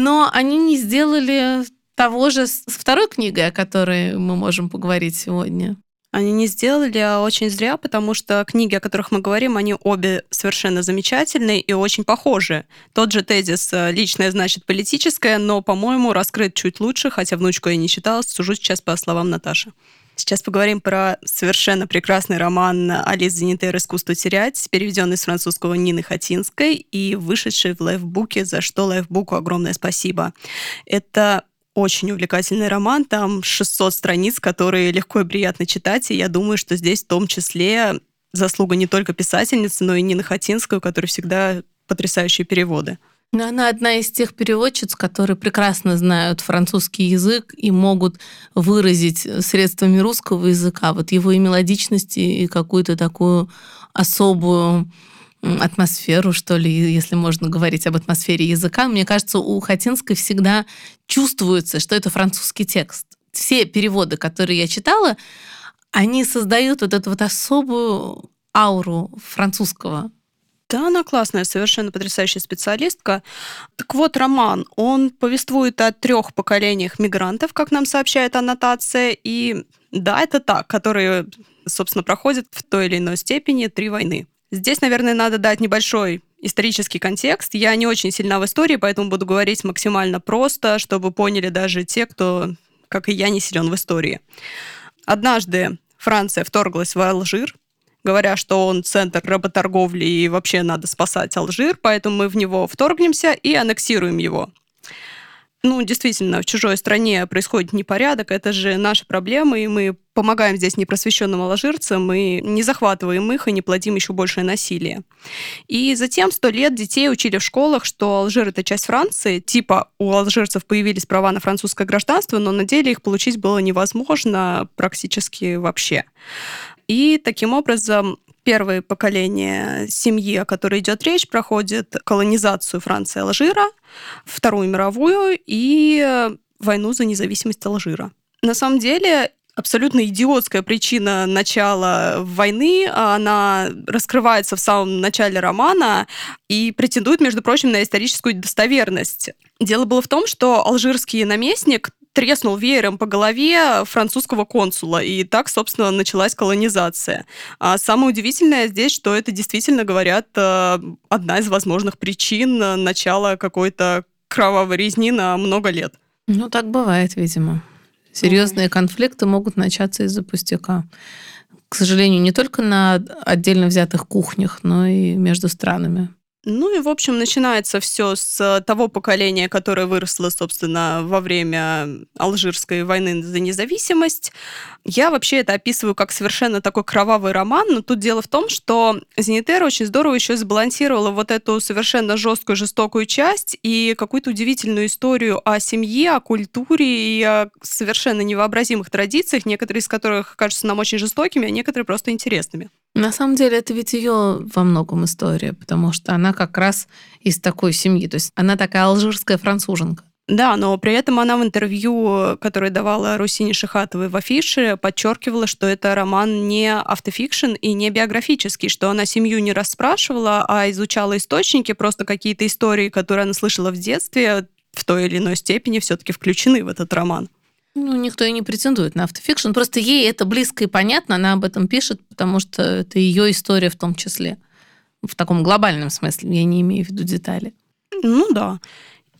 S1: Но они не сделали того же с второй книгой, о которой мы можем поговорить сегодня.
S2: Они не сделали, а очень зря, потому что книги, о которых мы говорим, они обе совершенно замечательные и очень похожи. Тот же тезис э, «личное значит политическое», но, по-моему, раскрыт чуть лучше, хотя внучку я не читала, сужу сейчас по словам Наташи. Сейчас поговорим про совершенно прекрасный роман Алис Зенитер «Искусство терять», переведенный с французского Нины Хатинской и вышедший в лайфбуке, за что лайфбуку огромное спасибо. Это очень увлекательный роман, там 600 страниц, которые легко и приятно читать, и я думаю, что здесь в том числе заслуга не только писательницы, но и Нины Хатинской, у которой всегда потрясающие переводы.
S1: Она одна из тех переводчиц, которые прекрасно знают французский язык и могут выразить средствами русского языка вот его и мелодичность, и какую-то такую особую атмосферу, что ли, если можно говорить об атмосфере языка. Мне кажется, у Хатинской всегда чувствуется, что это французский текст. Все переводы, которые я читала, они создают вот эту вот особую ауру французского.
S2: Да, она классная, совершенно потрясающая специалистка. Так вот, роман, он повествует о трех поколениях мигрантов, как нам сообщает аннотация, и да, это так, которые, собственно, проходят в той или иной степени три войны. Здесь, наверное, надо дать небольшой исторический контекст. Я не очень сильна в истории, поэтому буду говорить максимально просто, чтобы поняли даже те, кто, как и я, не силен в истории. Однажды Франция вторглась в Алжир, говоря, что он центр работорговли и вообще надо спасать Алжир, поэтому мы в него вторгнемся и аннексируем его ну, действительно, в чужой стране происходит непорядок, это же наши проблемы, и мы помогаем здесь непросвещенным алжирцам, и не захватываем их, и не плодим еще большее насилие. И затем сто лет детей учили в школах, что Алжир — это часть Франции, типа у алжирцев появились права на французское гражданство, но на деле их получить было невозможно практически вообще. И таким образом первое поколение семьи, о которой идет речь, проходит колонизацию Франции Алжира, Вторую мировую и войну за независимость Алжира. На самом деле абсолютно идиотская причина начала войны. Она раскрывается в самом начале романа и претендует, между прочим, на историческую достоверность. Дело было в том, что алжирский наместник треснул веером по голове французского консула, и так, собственно, началась колонизация. А самое удивительное здесь, что это действительно, говорят, э, одна из возможных причин начала какой-то кровавой резни на много лет.
S1: Ну, так бывает, видимо. Серьезные конфликты могут начаться из-за пустяка. К сожалению, не только на отдельно взятых кухнях, но и между странами.
S2: Ну и, в общем, начинается все с того поколения, которое выросло, собственно, во время Алжирской войны за независимость. Я вообще это описываю как совершенно такой кровавый роман, но тут дело в том, что Зенитера очень здорово еще сбалансировала вот эту совершенно жесткую, жестокую часть и какую-то удивительную историю о семье, о культуре и о совершенно невообразимых традициях, некоторые из которых кажутся нам очень жестокими, а некоторые просто интересными.
S1: На самом деле это ведь ее во многом история, потому что она как раз из такой семьи. То есть она такая алжирская француженка.
S2: Да, но при этом она в интервью, которое давала Русине Шихатовой в афише, подчеркивала, что это роман не автофикшн и не биографический, что она семью не расспрашивала, а изучала источники, просто какие-то истории, которые она слышала в детстве, в той или иной степени все-таки включены в этот роман.
S1: Ну, никто и не претендует на автофикшн. Просто ей это близко и понятно, она об этом пишет, потому что это ее история в том числе. В таком глобальном смысле, я не имею в виду детали.
S2: Ну да.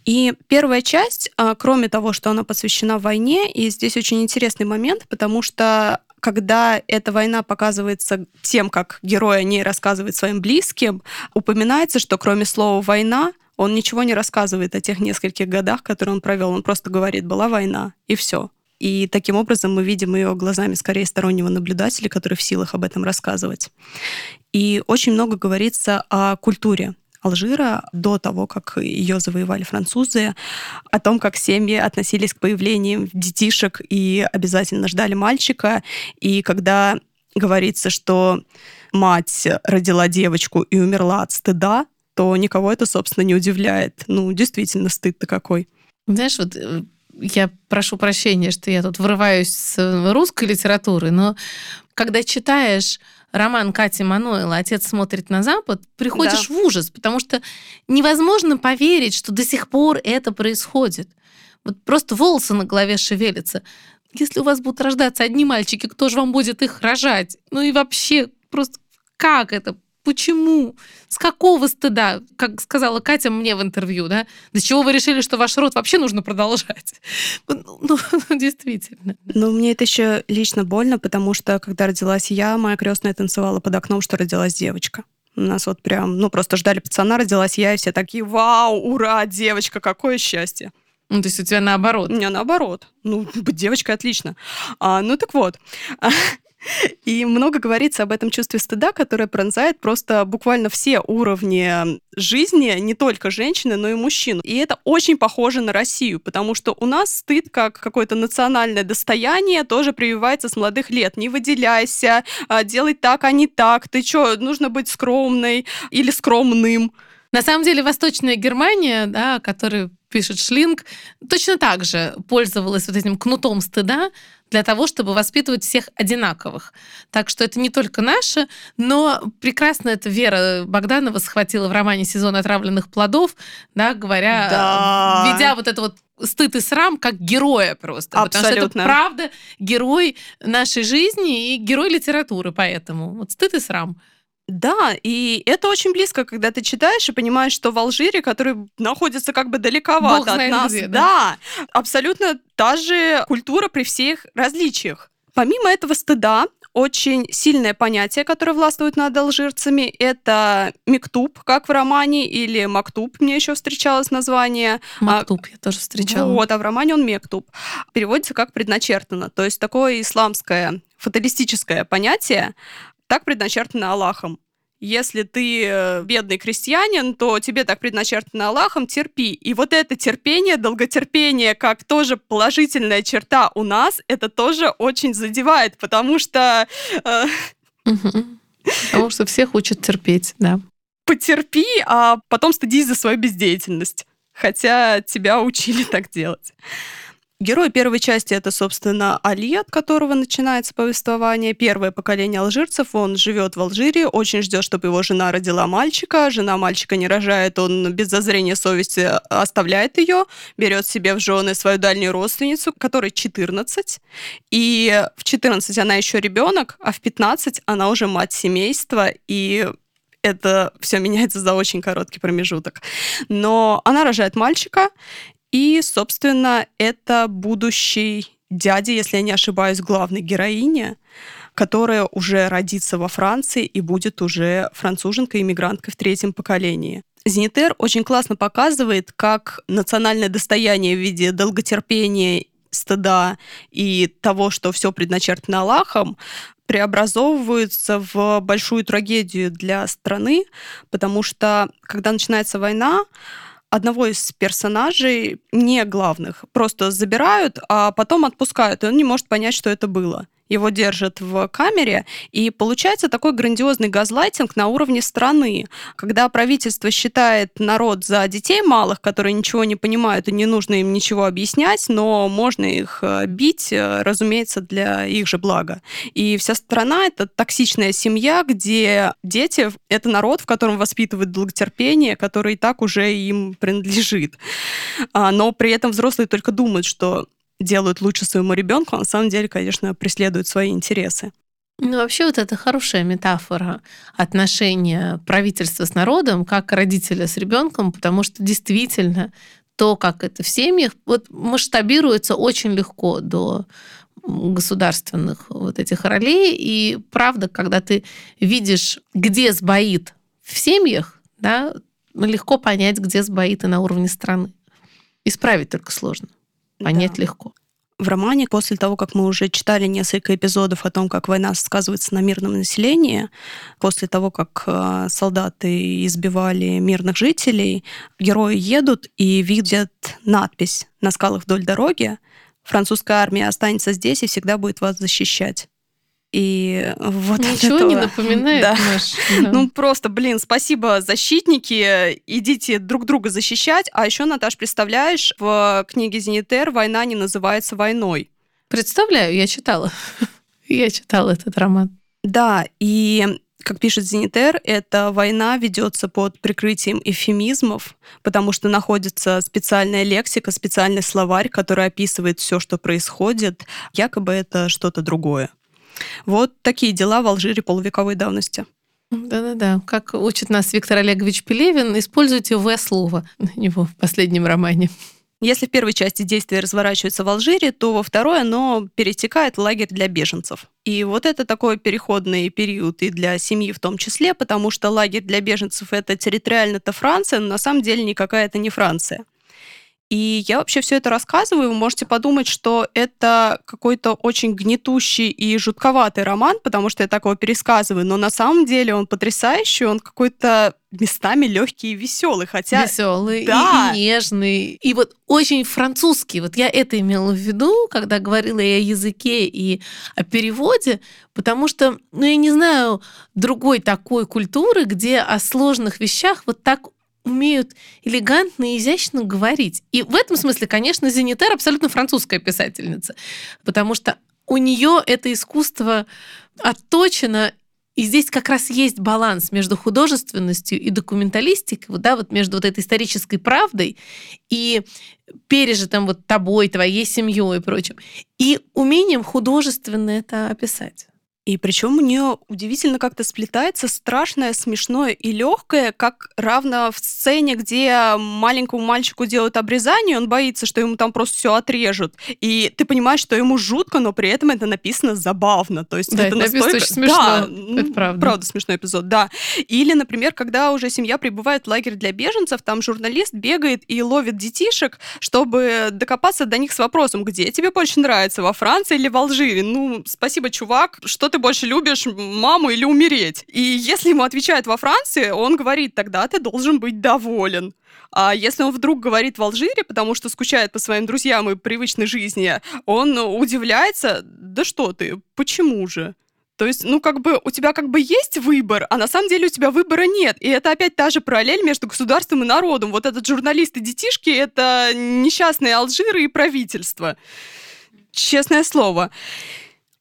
S2: И первая часть, а, кроме того, что она посвящена войне, и здесь очень интересный момент, потому что когда эта война показывается тем, как герой о ней рассказывает своим близким, упоминается, что кроме слова «война» Он ничего не рассказывает о тех нескольких годах, которые он провел. Он просто говорит, была война, и все. И таким образом мы видим ее глазами скорее стороннего наблюдателя, который в силах об этом рассказывать. И очень много говорится о культуре Алжира до того, как ее завоевали французы, о том, как семьи относились к появлению детишек и обязательно ждали мальчика. И когда говорится, что мать родила девочку и умерла от стыда, то никого это, собственно, не удивляет. Ну, действительно, стыд-то какой.
S1: Знаешь, вот э, я прошу прощения, что я тут врываюсь с русской литературы, но когда читаешь роман Кати Мануэла «Отец смотрит на Запад», приходишь да. в ужас, потому что невозможно поверить, что до сих пор это происходит. Вот просто волосы на голове шевелятся. если у вас будут рождаться одни мальчики, кто же вам будет их рожать? Ну и вообще, просто как это? Почему? С какого стыда? Как сказала Катя мне в интервью, да? До чего вы решили, что ваш род вообще нужно продолжать? Ну, ну, действительно.
S2: Ну, мне это еще лично больно, потому что, когда родилась я, моя крестная танцевала под окном, что родилась девочка. У нас вот прям, ну, просто ждали пацана, родилась я, и все такие, вау, ура, девочка, какое счастье.
S1: Ну, то есть у тебя наоборот.
S2: У меня наоборот. Ну, быть девочкой отлично. А, ну так вот. И много говорится об этом чувстве стыда, которое пронзает просто буквально все уровни жизни, не только женщины, но и мужчин. И это очень похоже на Россию, потому что у нас стыд как какое-то национальное достояние тоже прививается с молодых лет. Не выделяйся, а, делай так, а не так. Ты что, нужно быть скромной или скромным.
S1: На самом деле Восточная Германия, да, который пишет Шлинг, точно так же пользовалась вот этим кнутом стыда для того, чтобы воспитывать всех одинаковых. Так что это не только наше, но прекрасно это Вера Богданова схватила в романе «Сезон отравленных плодов», да, говоря, да. ведя вот это вот стыд и срам как героя просто. Абсолютно. Потому что это правда герой нашей жизни и герой литературы, поэтому вот стыд и срам.
S2: Да, и это очень близко, когда ты читаешь и понимаешь, что в Алжире, который находится как бы далековато от нас, где, да? да, абсолютно та же культура при всех различиях. Помимо этого стыда, очень сильное понятие, которое властвует над алжирцами, это мектуб, как в романе, или мактуб, мне еще встречалось название.
S1: Мактуб а, я тоже встречала.
S2: Вот, а в романе он мектуб. Переводится как предначертано. То есть такое исламское фаталистическое понятие, так предначертано Аллахом. Если ты э, бедный крестьянин, то тебе так предначертано Аллахом, терпи. И вот это терпение, долготерпение, как тоже положительная черта у нас, это тоже очень задевает, потому что...
S1: Э, потому что всех учат терпеть, да.
S2: Потерпи, а потом стыдись за свою бездеятельность. Хотя тебя учили так делать. Герой первой части это, собственно, Али, от которого начинается повествование. Первое поколение алжирцев, он живет в Алжире, очень ждет, чтобы его жена родила мальчика. Жена мальчика не рожает, он без зазрения совести оставляет ее, берет себе в жены свою дальнюю родственницу, которой 14. И в 14 она еще ребенок, а в 15 она уже мать семейства, и это все меняется за очень короткий промежуток. Но она рожает мальчика, и, собственно, это будущий дядя, если я не ошибаюсь, главной героиня, которая уже родится во Франции и будет уже француженкой-иммигранткой в третьем поколении. Зенитер очень классно показывает, как национальное достояние в виде долготерпения, стыда и того, что все предначертано Аллахом, преобразовываются в большую трагедию для страны, потому что когда начинается война, одного из персонажей, не главных, просто забирают, а потом отпускают, и он не может понять, что это было его держат в камере, и получается такой грандиозный газлайтинг на уровне страны, когда правительство считает народ за детей малых, которые ничего не понимают и не нужно им ничего объяснять, но можно их э, бить, э, разумеется, для их же блага. И вся страна — это токсичная семья, где дети — это народ, в котором воспитывают долготерпение, который и так уже им принадлежит. А, но при этом взрослые только думают, что делают лучше своему ребенку, а на самом деле, конечно, преследуют свои интересы.
S1: Ну, вообще вот это хорошая метафора отношения правительства с народом, как родителя с ребенком, потому что действительно то, как это в семьях, вот масштабируется очень легко до государственных вот этих ролей. И правда, когда ты видишь, где сбоит в семьях, да, легко понять, где сбоит и на уровне страны. Исправить только сложно понять да. легко.
S2: В романе, после того, как мы уже читали несколько эпизодов о том, как война сказывается на мирном населении, после того, как э, солдаты избивали мирных жителей, герои едут и видят надпись на скалах вдоль дороги «Французская армия останется здесь и всегда будет вас защищать». И вот
S1: Ничего этого... не напоминает да. наш.
S2: Да. Ну просто, блин, спасибо, защитники, идите друг друга защищать. А еще, Наташ, представляешь, в книге Зенитер война не называется войной.
S1: Представляю, я читала. я читала этот роман.
S2: Да, и как пишет Зенитер, эта война ведется под прикрытием эфемизмов, потому что находится специальная лексика, специальный словарь, который описывает все, что происходит. Якобы это что-то другое. Вот такие дела в Алжире полувековой давности.
S1: Да-да-да. Как учит нас Виктор Олегович Пелевин, используйте «в» у него в последнем романе.
S2: Если в первой части действия разворачивается в Алжире, то во второй оно перетекает в лагерь для беженцев. И вот это такой переходный период и для семьи в том числе, потому что лагерь для беженцев это территориально-то Франция, но на самом деле никакая это не Франция. И я вообще все это рассказываю, вы можете подумать, что это какой-то очень гнетущий и жутковатый роман, потому что я такого пересказываю, но на самом деле он потрясающий, он какой-то местами легкий и веселый, хотя...
S1: Веселый да. и, и нежный. И вот очень французский. Вот я это имела в виду, когда говорила и о языке, и о переводе, потому что, ну, я не знаю другой такой культуры, где о сложных вещах вот так умеют элегантно и изящно говорить. И в этом смысле, конечно, Зенитер абсолютно французская писательница, потому что у нее это искусство отточено и здесь как раз есть баланс между художественностью и документалистикой, да, вот между вот этой исторической правдой и пережитым вот тобой, твоей семьей и прочим, и умением художественно это описать.
S2: И причем у нее удивительно как-то сплетается страшное, смешное и легкое, как равно в сцене, где маленькому мальчику делают обрезание, он боится, что ему там просто все отрежут. И ты понимаешь, что ему жутко, но при этом это написано забавно. То есть
S1: да,
S2: это,
S1: это настолько... очень смешно. Да, это правда.
S2: Правда смешной эпизод, да. Или, например, когда уже семья прибывает в лагерь для беженцев, там журналист бегает и ловит детишек, чтобы докопаться до них с вопросом, где тебе больше нравится, во Франции или в Алжире? Ну, спасибо, чувак, что ты больше любишь, маму или умереть? И если ему отвечают во Франции, он говорит, тогда ты должен быть доволен. А если он вдруг говорит в Алжире, потому что скучает по своим друзьям и привычной жизни, он удивляется, да что ты, почему же? То есть, ну, как бы у тебя как бы есть выбор, а на самом деле у тебя выбора нет. И это опять та же параллель между государством и народом. Вот этот журналист и детишки — это несчастные Алжиры и правительство. Честное слово.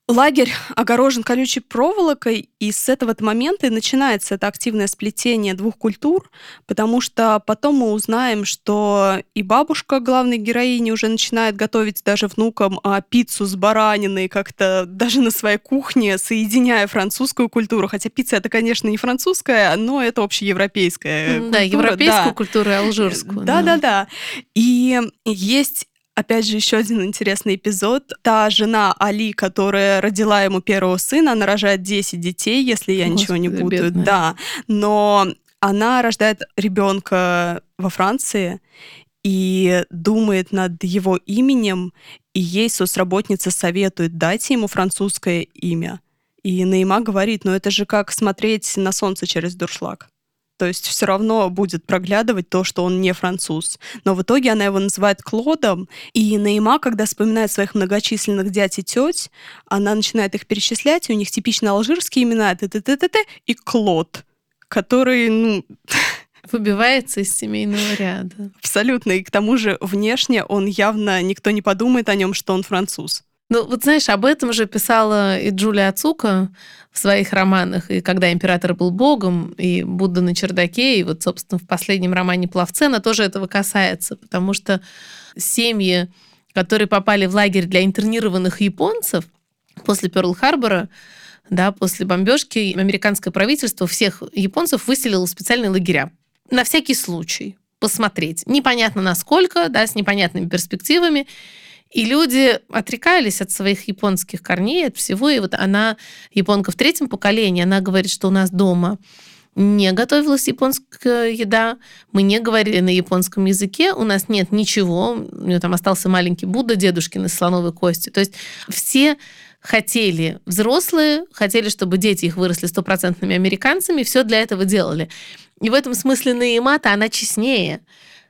S2: Лагерь огорожен колючей проволокой, и с этого момента и начинается это активное сплетение двух культур, потому что потом мы узнаем, что и бабушка главной героини уже начинает готовить даже внукам а, пиццу с бараниной как-то даже на своей кухне, соединяя французскую культуру. Хотя пицца это, конечно, не французская, но это общеевропейская
S1: культура. Да, европейскую да. культуру и алжирскую.
S2: Да-да-да. И есть Опять же, еще один интересный эпизод. Та жена Али, которая родила ему первого сына, она рожает 10 детей, если я Господи, ничего не путаю. Бедная. Да. Но она рождает ребенка во Франции и думает над его именем, и ей соцработница советует дать ему французское имя. И Наима говорит, ну это же как смотреть на солнце через дуршлаг. То есть все равно будет проглядывать то, что он не француз. Но в итоге она его называет Клодом, и Наима, когда вспоминает своих многочисленных дядь и теть, она начинает их перечислять, и у них типично алжирские имена т т т т т и Клод, который, ну...
S1: Выбивается из семейного ряда.
S2: Абсолютно. И к тому же внешне он явно, никто не подумает о нем, что он француз.
S1: Ну, вот знаешь, об этом же писала и Джулия Ацука в своих романах, и «Когда император был богом», и «Будда на чердаке», и вот, собственно, в последнем романе «Пловцена» тоже этого касается, потому что семьи, которые попали в лагерь для интернированных японцев после Пёрл-Харбора, да, после бомбежки американское правительство всех японцев выселило в специальные лагеря. На всякий случай посмотреть. Непонятно насколько, да, с непонятными перспективами. И люди отрекались от своих японских корней, от всего. И вот она, японка в третьем поколении, она говорит, что у нас дома не готовилась японская еда, мы не говорили на японском языке, у нас нет ничего, у нее там остался маленький Будда дедушкин из слоновой кости. То есть все хотели, взрослые хотели, чтобы дети их выросли стопроцентными американцами, все для этого делали. И в этом смысле Наимата, она честнее.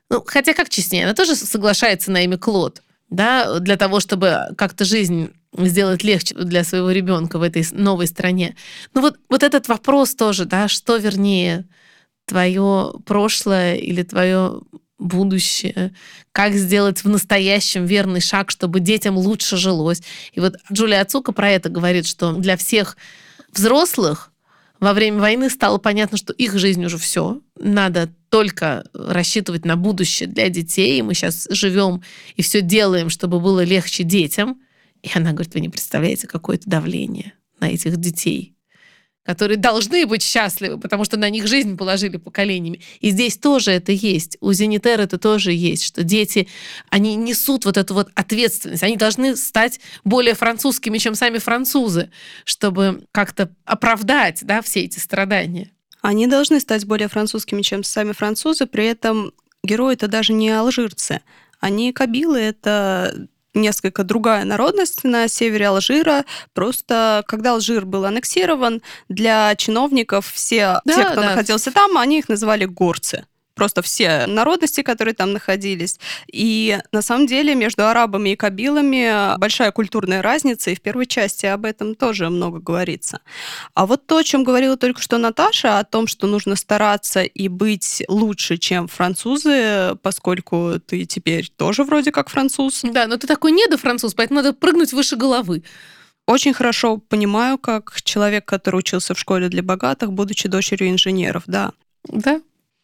S1: Ну, хотя как честнее? Она тоже соглашается на имя Клод да, для того, чтобы как-то жизнь сделать легче для своего ребенка в этой новой стране. Ну вот, вот этот вопрос тоже, да, что вернее, твое прошлое или твое будущее, как сделать в настоящем верный шаг, чтобы детям лучше жилось. И вот Джулия Ацука про это говорит, что для всех взрослых во время войны стало понятно, что их жизнь уже все. Надо только рассчитывать на будущее для детей. И мы сейчас живем и все делаем, чтобы было легче детям. И она говорит, вы не представляете, какое это давление на этих детей которые должны быть счастливы, потому что на них жизнь положили поколениями. И здесь тоже это есть. У Зенитер это тоже есть, что дети, они несут вот эту вот ответственность. Они должны стать более французскими, чем сами французы, чтобы как-то оправдать да, все эти страдания.
S2: Они должны стать более французскими, чем сами французы, при этом герои это даже не алжирцы. Они кабилы, это несколько другая народность на севере Алжира. Просто когда Алжир был аннексирован, для чиновников все да, те, кто да. находился там, они их называли горцы просто все народности, которые там находились. И на самом деле между арабами и кабилами большая культурная разница, и в первой части об этом тоже много говорится. А вот то, о чем говорила только что Наташа, о том, что нужно стараться и быть лучше, чем французы, поскольку ты теперь тоже вроде как француз.
S1: Да, но ты такой недофранцуз, поэтому надо прыгнуть выше головы.
S2: Очень хорошо понимаю, как человек, который учился в школе для богатых, будучи дочерью инженеров, да.
S1: Да,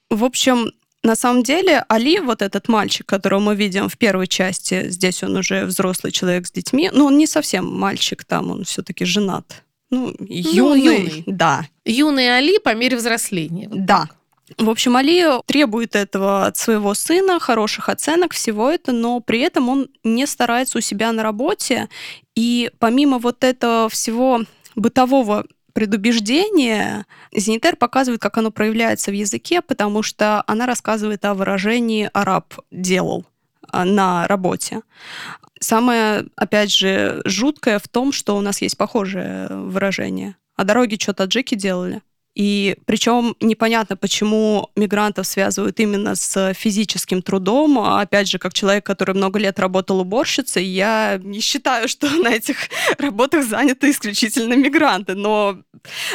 S2: в общем, на самом деле, Али, вот этот мальчик, которого мы видим в первой части, здесь он уже взрослый человек с детьми, но он не совсем мальчик там, он все-таки женат. Ну, юный, ну, юный. Да.
S1: Юный Али по мере взросления.
S2: Вот да. Так. В общем, Али требует этого от своего сына, хороших оценок, всего это, но при этом он не старается у себя на работе. И помимо вот этого всего бытового предубеждение Зенитер показывает, как оно проявляется в языке, потому что она рассказывает о выражении «араб делал» а, на работе. Самое, опять же, жуткое в том, что у нас есть похожее выражение. А дороги что таджики делали. И причем непонятно, почему мигрантов связывают именно с физическим трудом. Опять же, как человек, который много лет работал уборщицей, я не считаю, что на этих работах заняты исключительно мигранты. Но,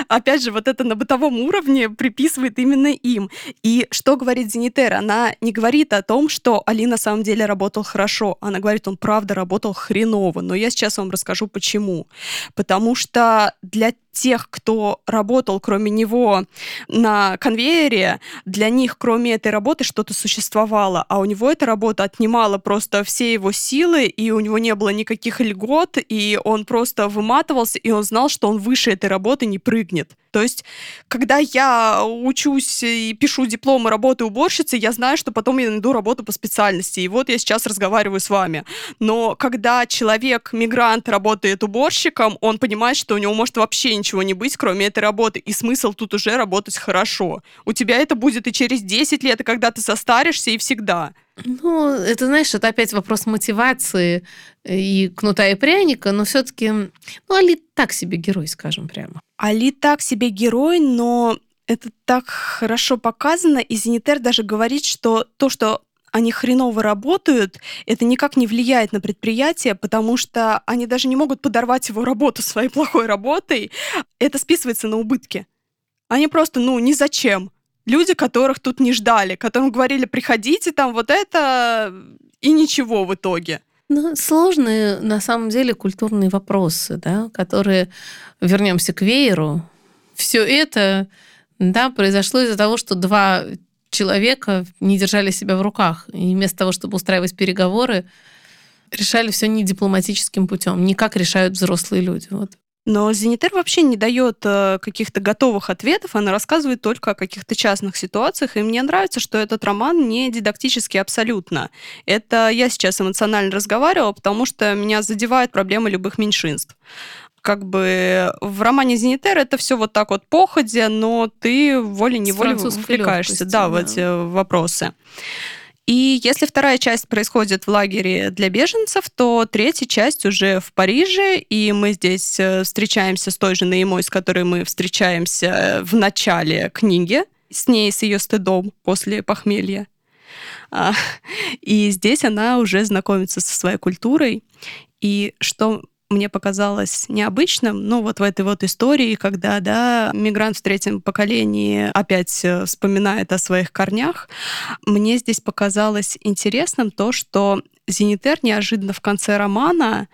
S2: опять же, вот это на бытовом уровне приписывает именно им. И что говорит Зенитер? Она не говорит о том, что Али на самом деле работал хорошо. Она говорит, он правда работал хреново. Но я сейчас вам расскажу, почему. Потому что для тех, кто работал, кроме него, на конвейере, для них, кроме этой работы, что-то существовало. А у него эта работа отнимала просто все его силы, и у него не было никаких льгот, и он просто выматывался, и он знал, что он выше этой работы не прыгнет. То есть, когда я учусь и пишу диплом и работаю уборщицей, я знаю, что потом я найду работу по специальности. И вот я сейчас разговариваю с вами. Но когда человек, мигрант, работает уборщиком, он понимает, что у него может вообще ничего не быть, кроме этой работы. И смысл тут уже работать хорошо. У тебя это будет и через 10 лет, и когда ты состаришься, и всегда.
S1: Ну, это, знаешь, это опять вопрос мотивации и кнута и пряника, но все-таки, ну, Али так себе герой, скажем прямо.
S2: Али так себе герой, но это так хорошо показано, и Зенитер даже говорит, что то, что они хреново работают, это никак не влияет на предприятие, потому что они даже не могут подорвать его работу своей плохой работой. Это списывается на убытки. Они просто, ну, ни зачем. Люди, которых тут не ждали, которым говорили, приходите, там вот это, и ничего в итоге.
S1: Ну, сложные, на самом деле, культурные вопросы, да, которые, вернемся к вееру, все это да, произошло из-за того, что два человека не держали себя в руках. И вместо того, чтобы устраивать переговоры, решали все не дипломатическим путем, не как решают взрослые люди. Вот.
S2: Но Зенитер вообще не дает э, каких-то готовых ответов, она рассказывает только о каких-то частных ситуациях, и мне нравится, что этот роман не дидактический абсолютно. Это я сейчас эмоционально разговаривала, потому что меня задевают проблемы любых меньшинств как бы в романе «Зенитер» это все вот так вот походя, но ты волей-неволей вовлекаешься да, да, в эти вопросы. И если вторая часть происходит в лагере для беженцев, то третья часть уже в Париже, и мы здесь э, встречаемся с той же Наимой, с которой мы встречаемся в начале книги, с ней, с ее стыдом после похмелья. А, и здесь она уже знакомится со своей культурой. И что мне показалось необычным, ну вот в этой вот истории, когда, да, мигрант в третьем поколении опять э, вспоминает о своих корнях, мне здесь показалось интересным то, что Зенитер неожиданно в конце романа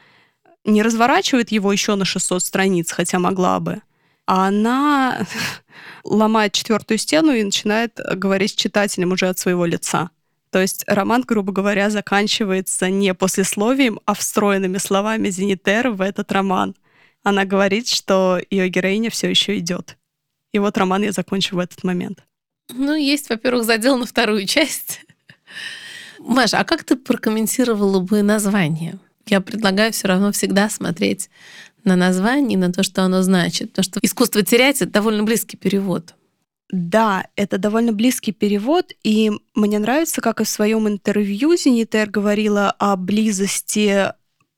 S2: не разворачивает его еще на 600 страниц, хотя могла бы, а она ломает четвертую стену и начинает говорить с читателем уже от своего лица. То есть роман, грубо говоря, заканчивается не послесловием, а встроенными словами Зенитер в этот роман. Она говорит, что ее героиня все еще идет. И вот роман я закончу в этот момент.
S1: Ну, есть, во-первых, задел на вторую часть. Маша, а как ты прокомментировала бы название? Я предлагаю все равно всегда смотреть на название, на то, что оно значит. Потому что искусство терять — это довольно близкий перевод.
S2: Да, это довольно близкий перевод, и мне нравится, как и в своем интервью Зенитер говорила о близости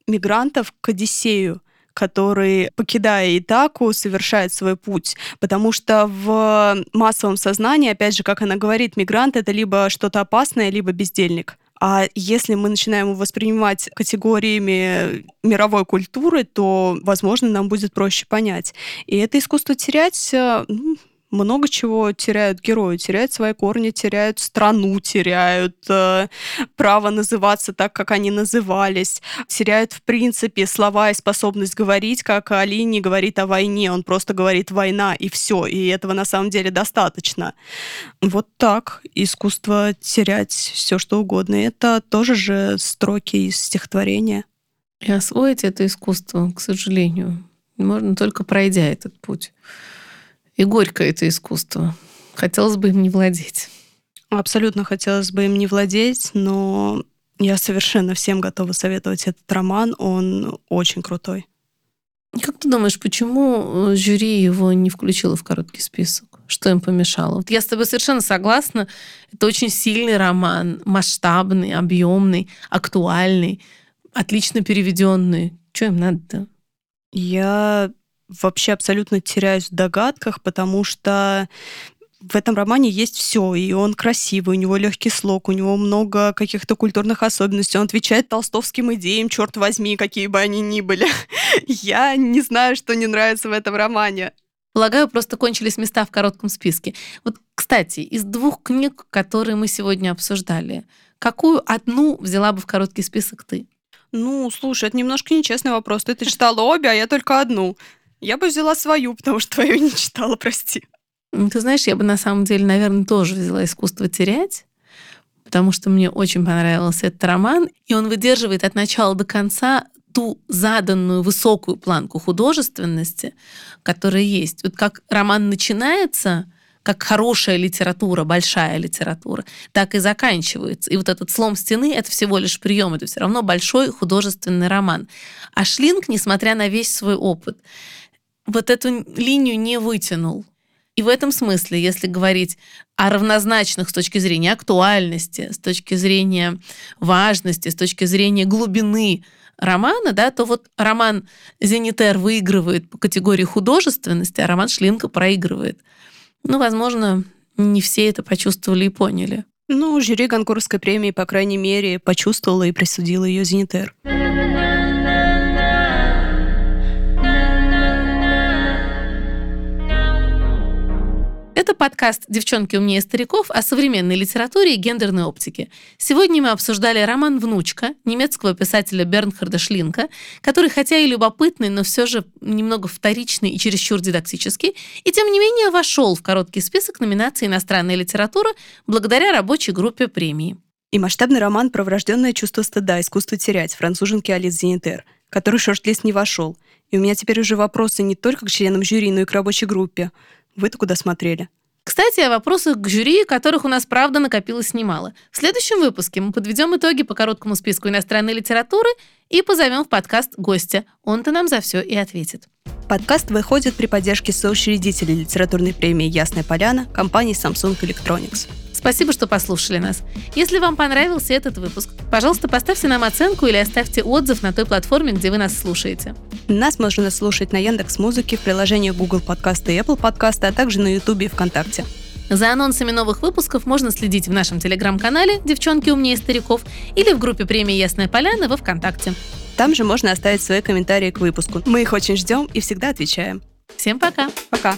S2: мигрантов к Одиссею который, покидая Итаку, совершает свой путь. Потому что в массовом сознании, опять же, как она говорит, мигрант — это либо что-то опасное, либо бездельник. А если мы начинаем его воспринимать категориями мировой культуры, то, возможно, нам будет проще понять. И это искусство терять э, ну, много чего теряют герои. Теряют свои корни, теряют страну, теряют э, право называться так, как они назывались, теряют, в принципе, слова и способность говорить, как Али не говорит о войне, он просто говорит «война» и все, и этого на самом деле достаточно. Вот так искусство терять все, что угодно. Это тоже же строки из стихотворения.
S1: И освоить это искусство, к сожалению, можно только пройдя этот путь. И горько это искусство. Хотелось бы им не владеть.
S2: Абсолютно хотелось бы им не владеть, но я совершенно всем готова советовать этот роман. Он очень крутой.
S1: Как ты думаешь, почему э, жюри его не включило в короткий список? Что им помешало? Вот я с тобой совершенно согласна. Это очень сильный роман, масштабный, объемный, актуальный, отлично переведенный. Что им надо-то?
S2: Я вообще абсолютно теряюсь в догадках, потому что в этом романе есть все, и он красивый, у него легкий слог, у него много каких-то культурных особенностей, он отвечает толстовским идеям, черт возьми, какие бы они ни были. Я не знаю, что не нравится в этом романе.
S1: Полагаю, просто кончились места в коротком списке. Вот, кстати, из двух книг, которые мы сегодня обсуждали, какую одну взяла бы в короткий список ты?
S2: Ну, слушай, это немножко нечестный вопрос. Ты, ты читала обе, а я только одну. Я бы взяла свою, потому что твою не читала, прости.
S1: Ты знаешь, я бы на самом деле, наверное, тоже взяла «Искусство терять», потому что мне очень понравился этот роман, и он выдерживает от начала до конца ту заданную высокую планку художественности, которая есть. Вот как роман начинается, как хорошая литература, большая литература, так и заканчивается. И вот этот слом стены — это всего лишь прием, это все равно большой художественный роман. А Шлинг, несмотря на весь свой опыт, вот эту линию не вытянул. И в этом смысле, если говорить о равнозначных с точки зрения актуальности, с точки зрения важности, с точки зрения глубины романа, да, то вот роман «Зенитер» выигрывает по категории художественности, а роман Шлинка проигрывает. Ну, возможно, не все это почувствовали и поняли.
S2: Ну, жюри Гонкурской премии, по крайней мере, почувствовала и присудила ее «Зенитер».
S1: Это подкаст «Девчонки умнее стариков» о современной литературе и гендерной оптике. Сегодня мы обсуждали роман «Внучка» немецкого писателя Бернхарда Шлинка, который, хотя и любопытный, но все же немного вторичный и чересчур дидактический, и тем не менее вошел в короткий список номинаций «Иностранная литература» благодаря рабочей группе премии.
S2: И масштабный роман про врожденное чувство стыда, искусство терять, француженки Алис Зенитер, который шорт-лист не вошел. И у меня теперь уже вопросы не только к членам жюри, но и к рабочей группе. Вы-то куда смотрели?
S1: Кстати, о вопросах к жюри, которых у нас, правда, накопилось немало. В следующем выпуске мы подведем итоги по короткому списку иностранной литературы и позовем в подкаст гостя. Он-то нам за все и ответит.
S2: Подкаст выходит при поддержке соучредителей литературной премии «Ясная поляна» компании Samsung Electronics.
S1: Спасибо, что послушали нас. Если вам понравился этот выпуск, пожалуйста, поставьте нам оценку или оставьте отзыв на той платформе, где вы нас слушаете.
S2: Нас можно слушать на Яндекс Музыке, в приложениях Google Подкасты и Apple Подкасты, а также на YouTube и ВКонтакте.
S1: За анонсами новых выпусков можно следить в нашем телеграм-канале «Девчонки умнее стариков» или в группе премии «Ясная поляна» во ВКонтакте.
S2: Там же можно оставить свои комментарии к выпуску. Мы их очень ждем и всегда отвечаем.
S1: Всем пока.
S2: Пока.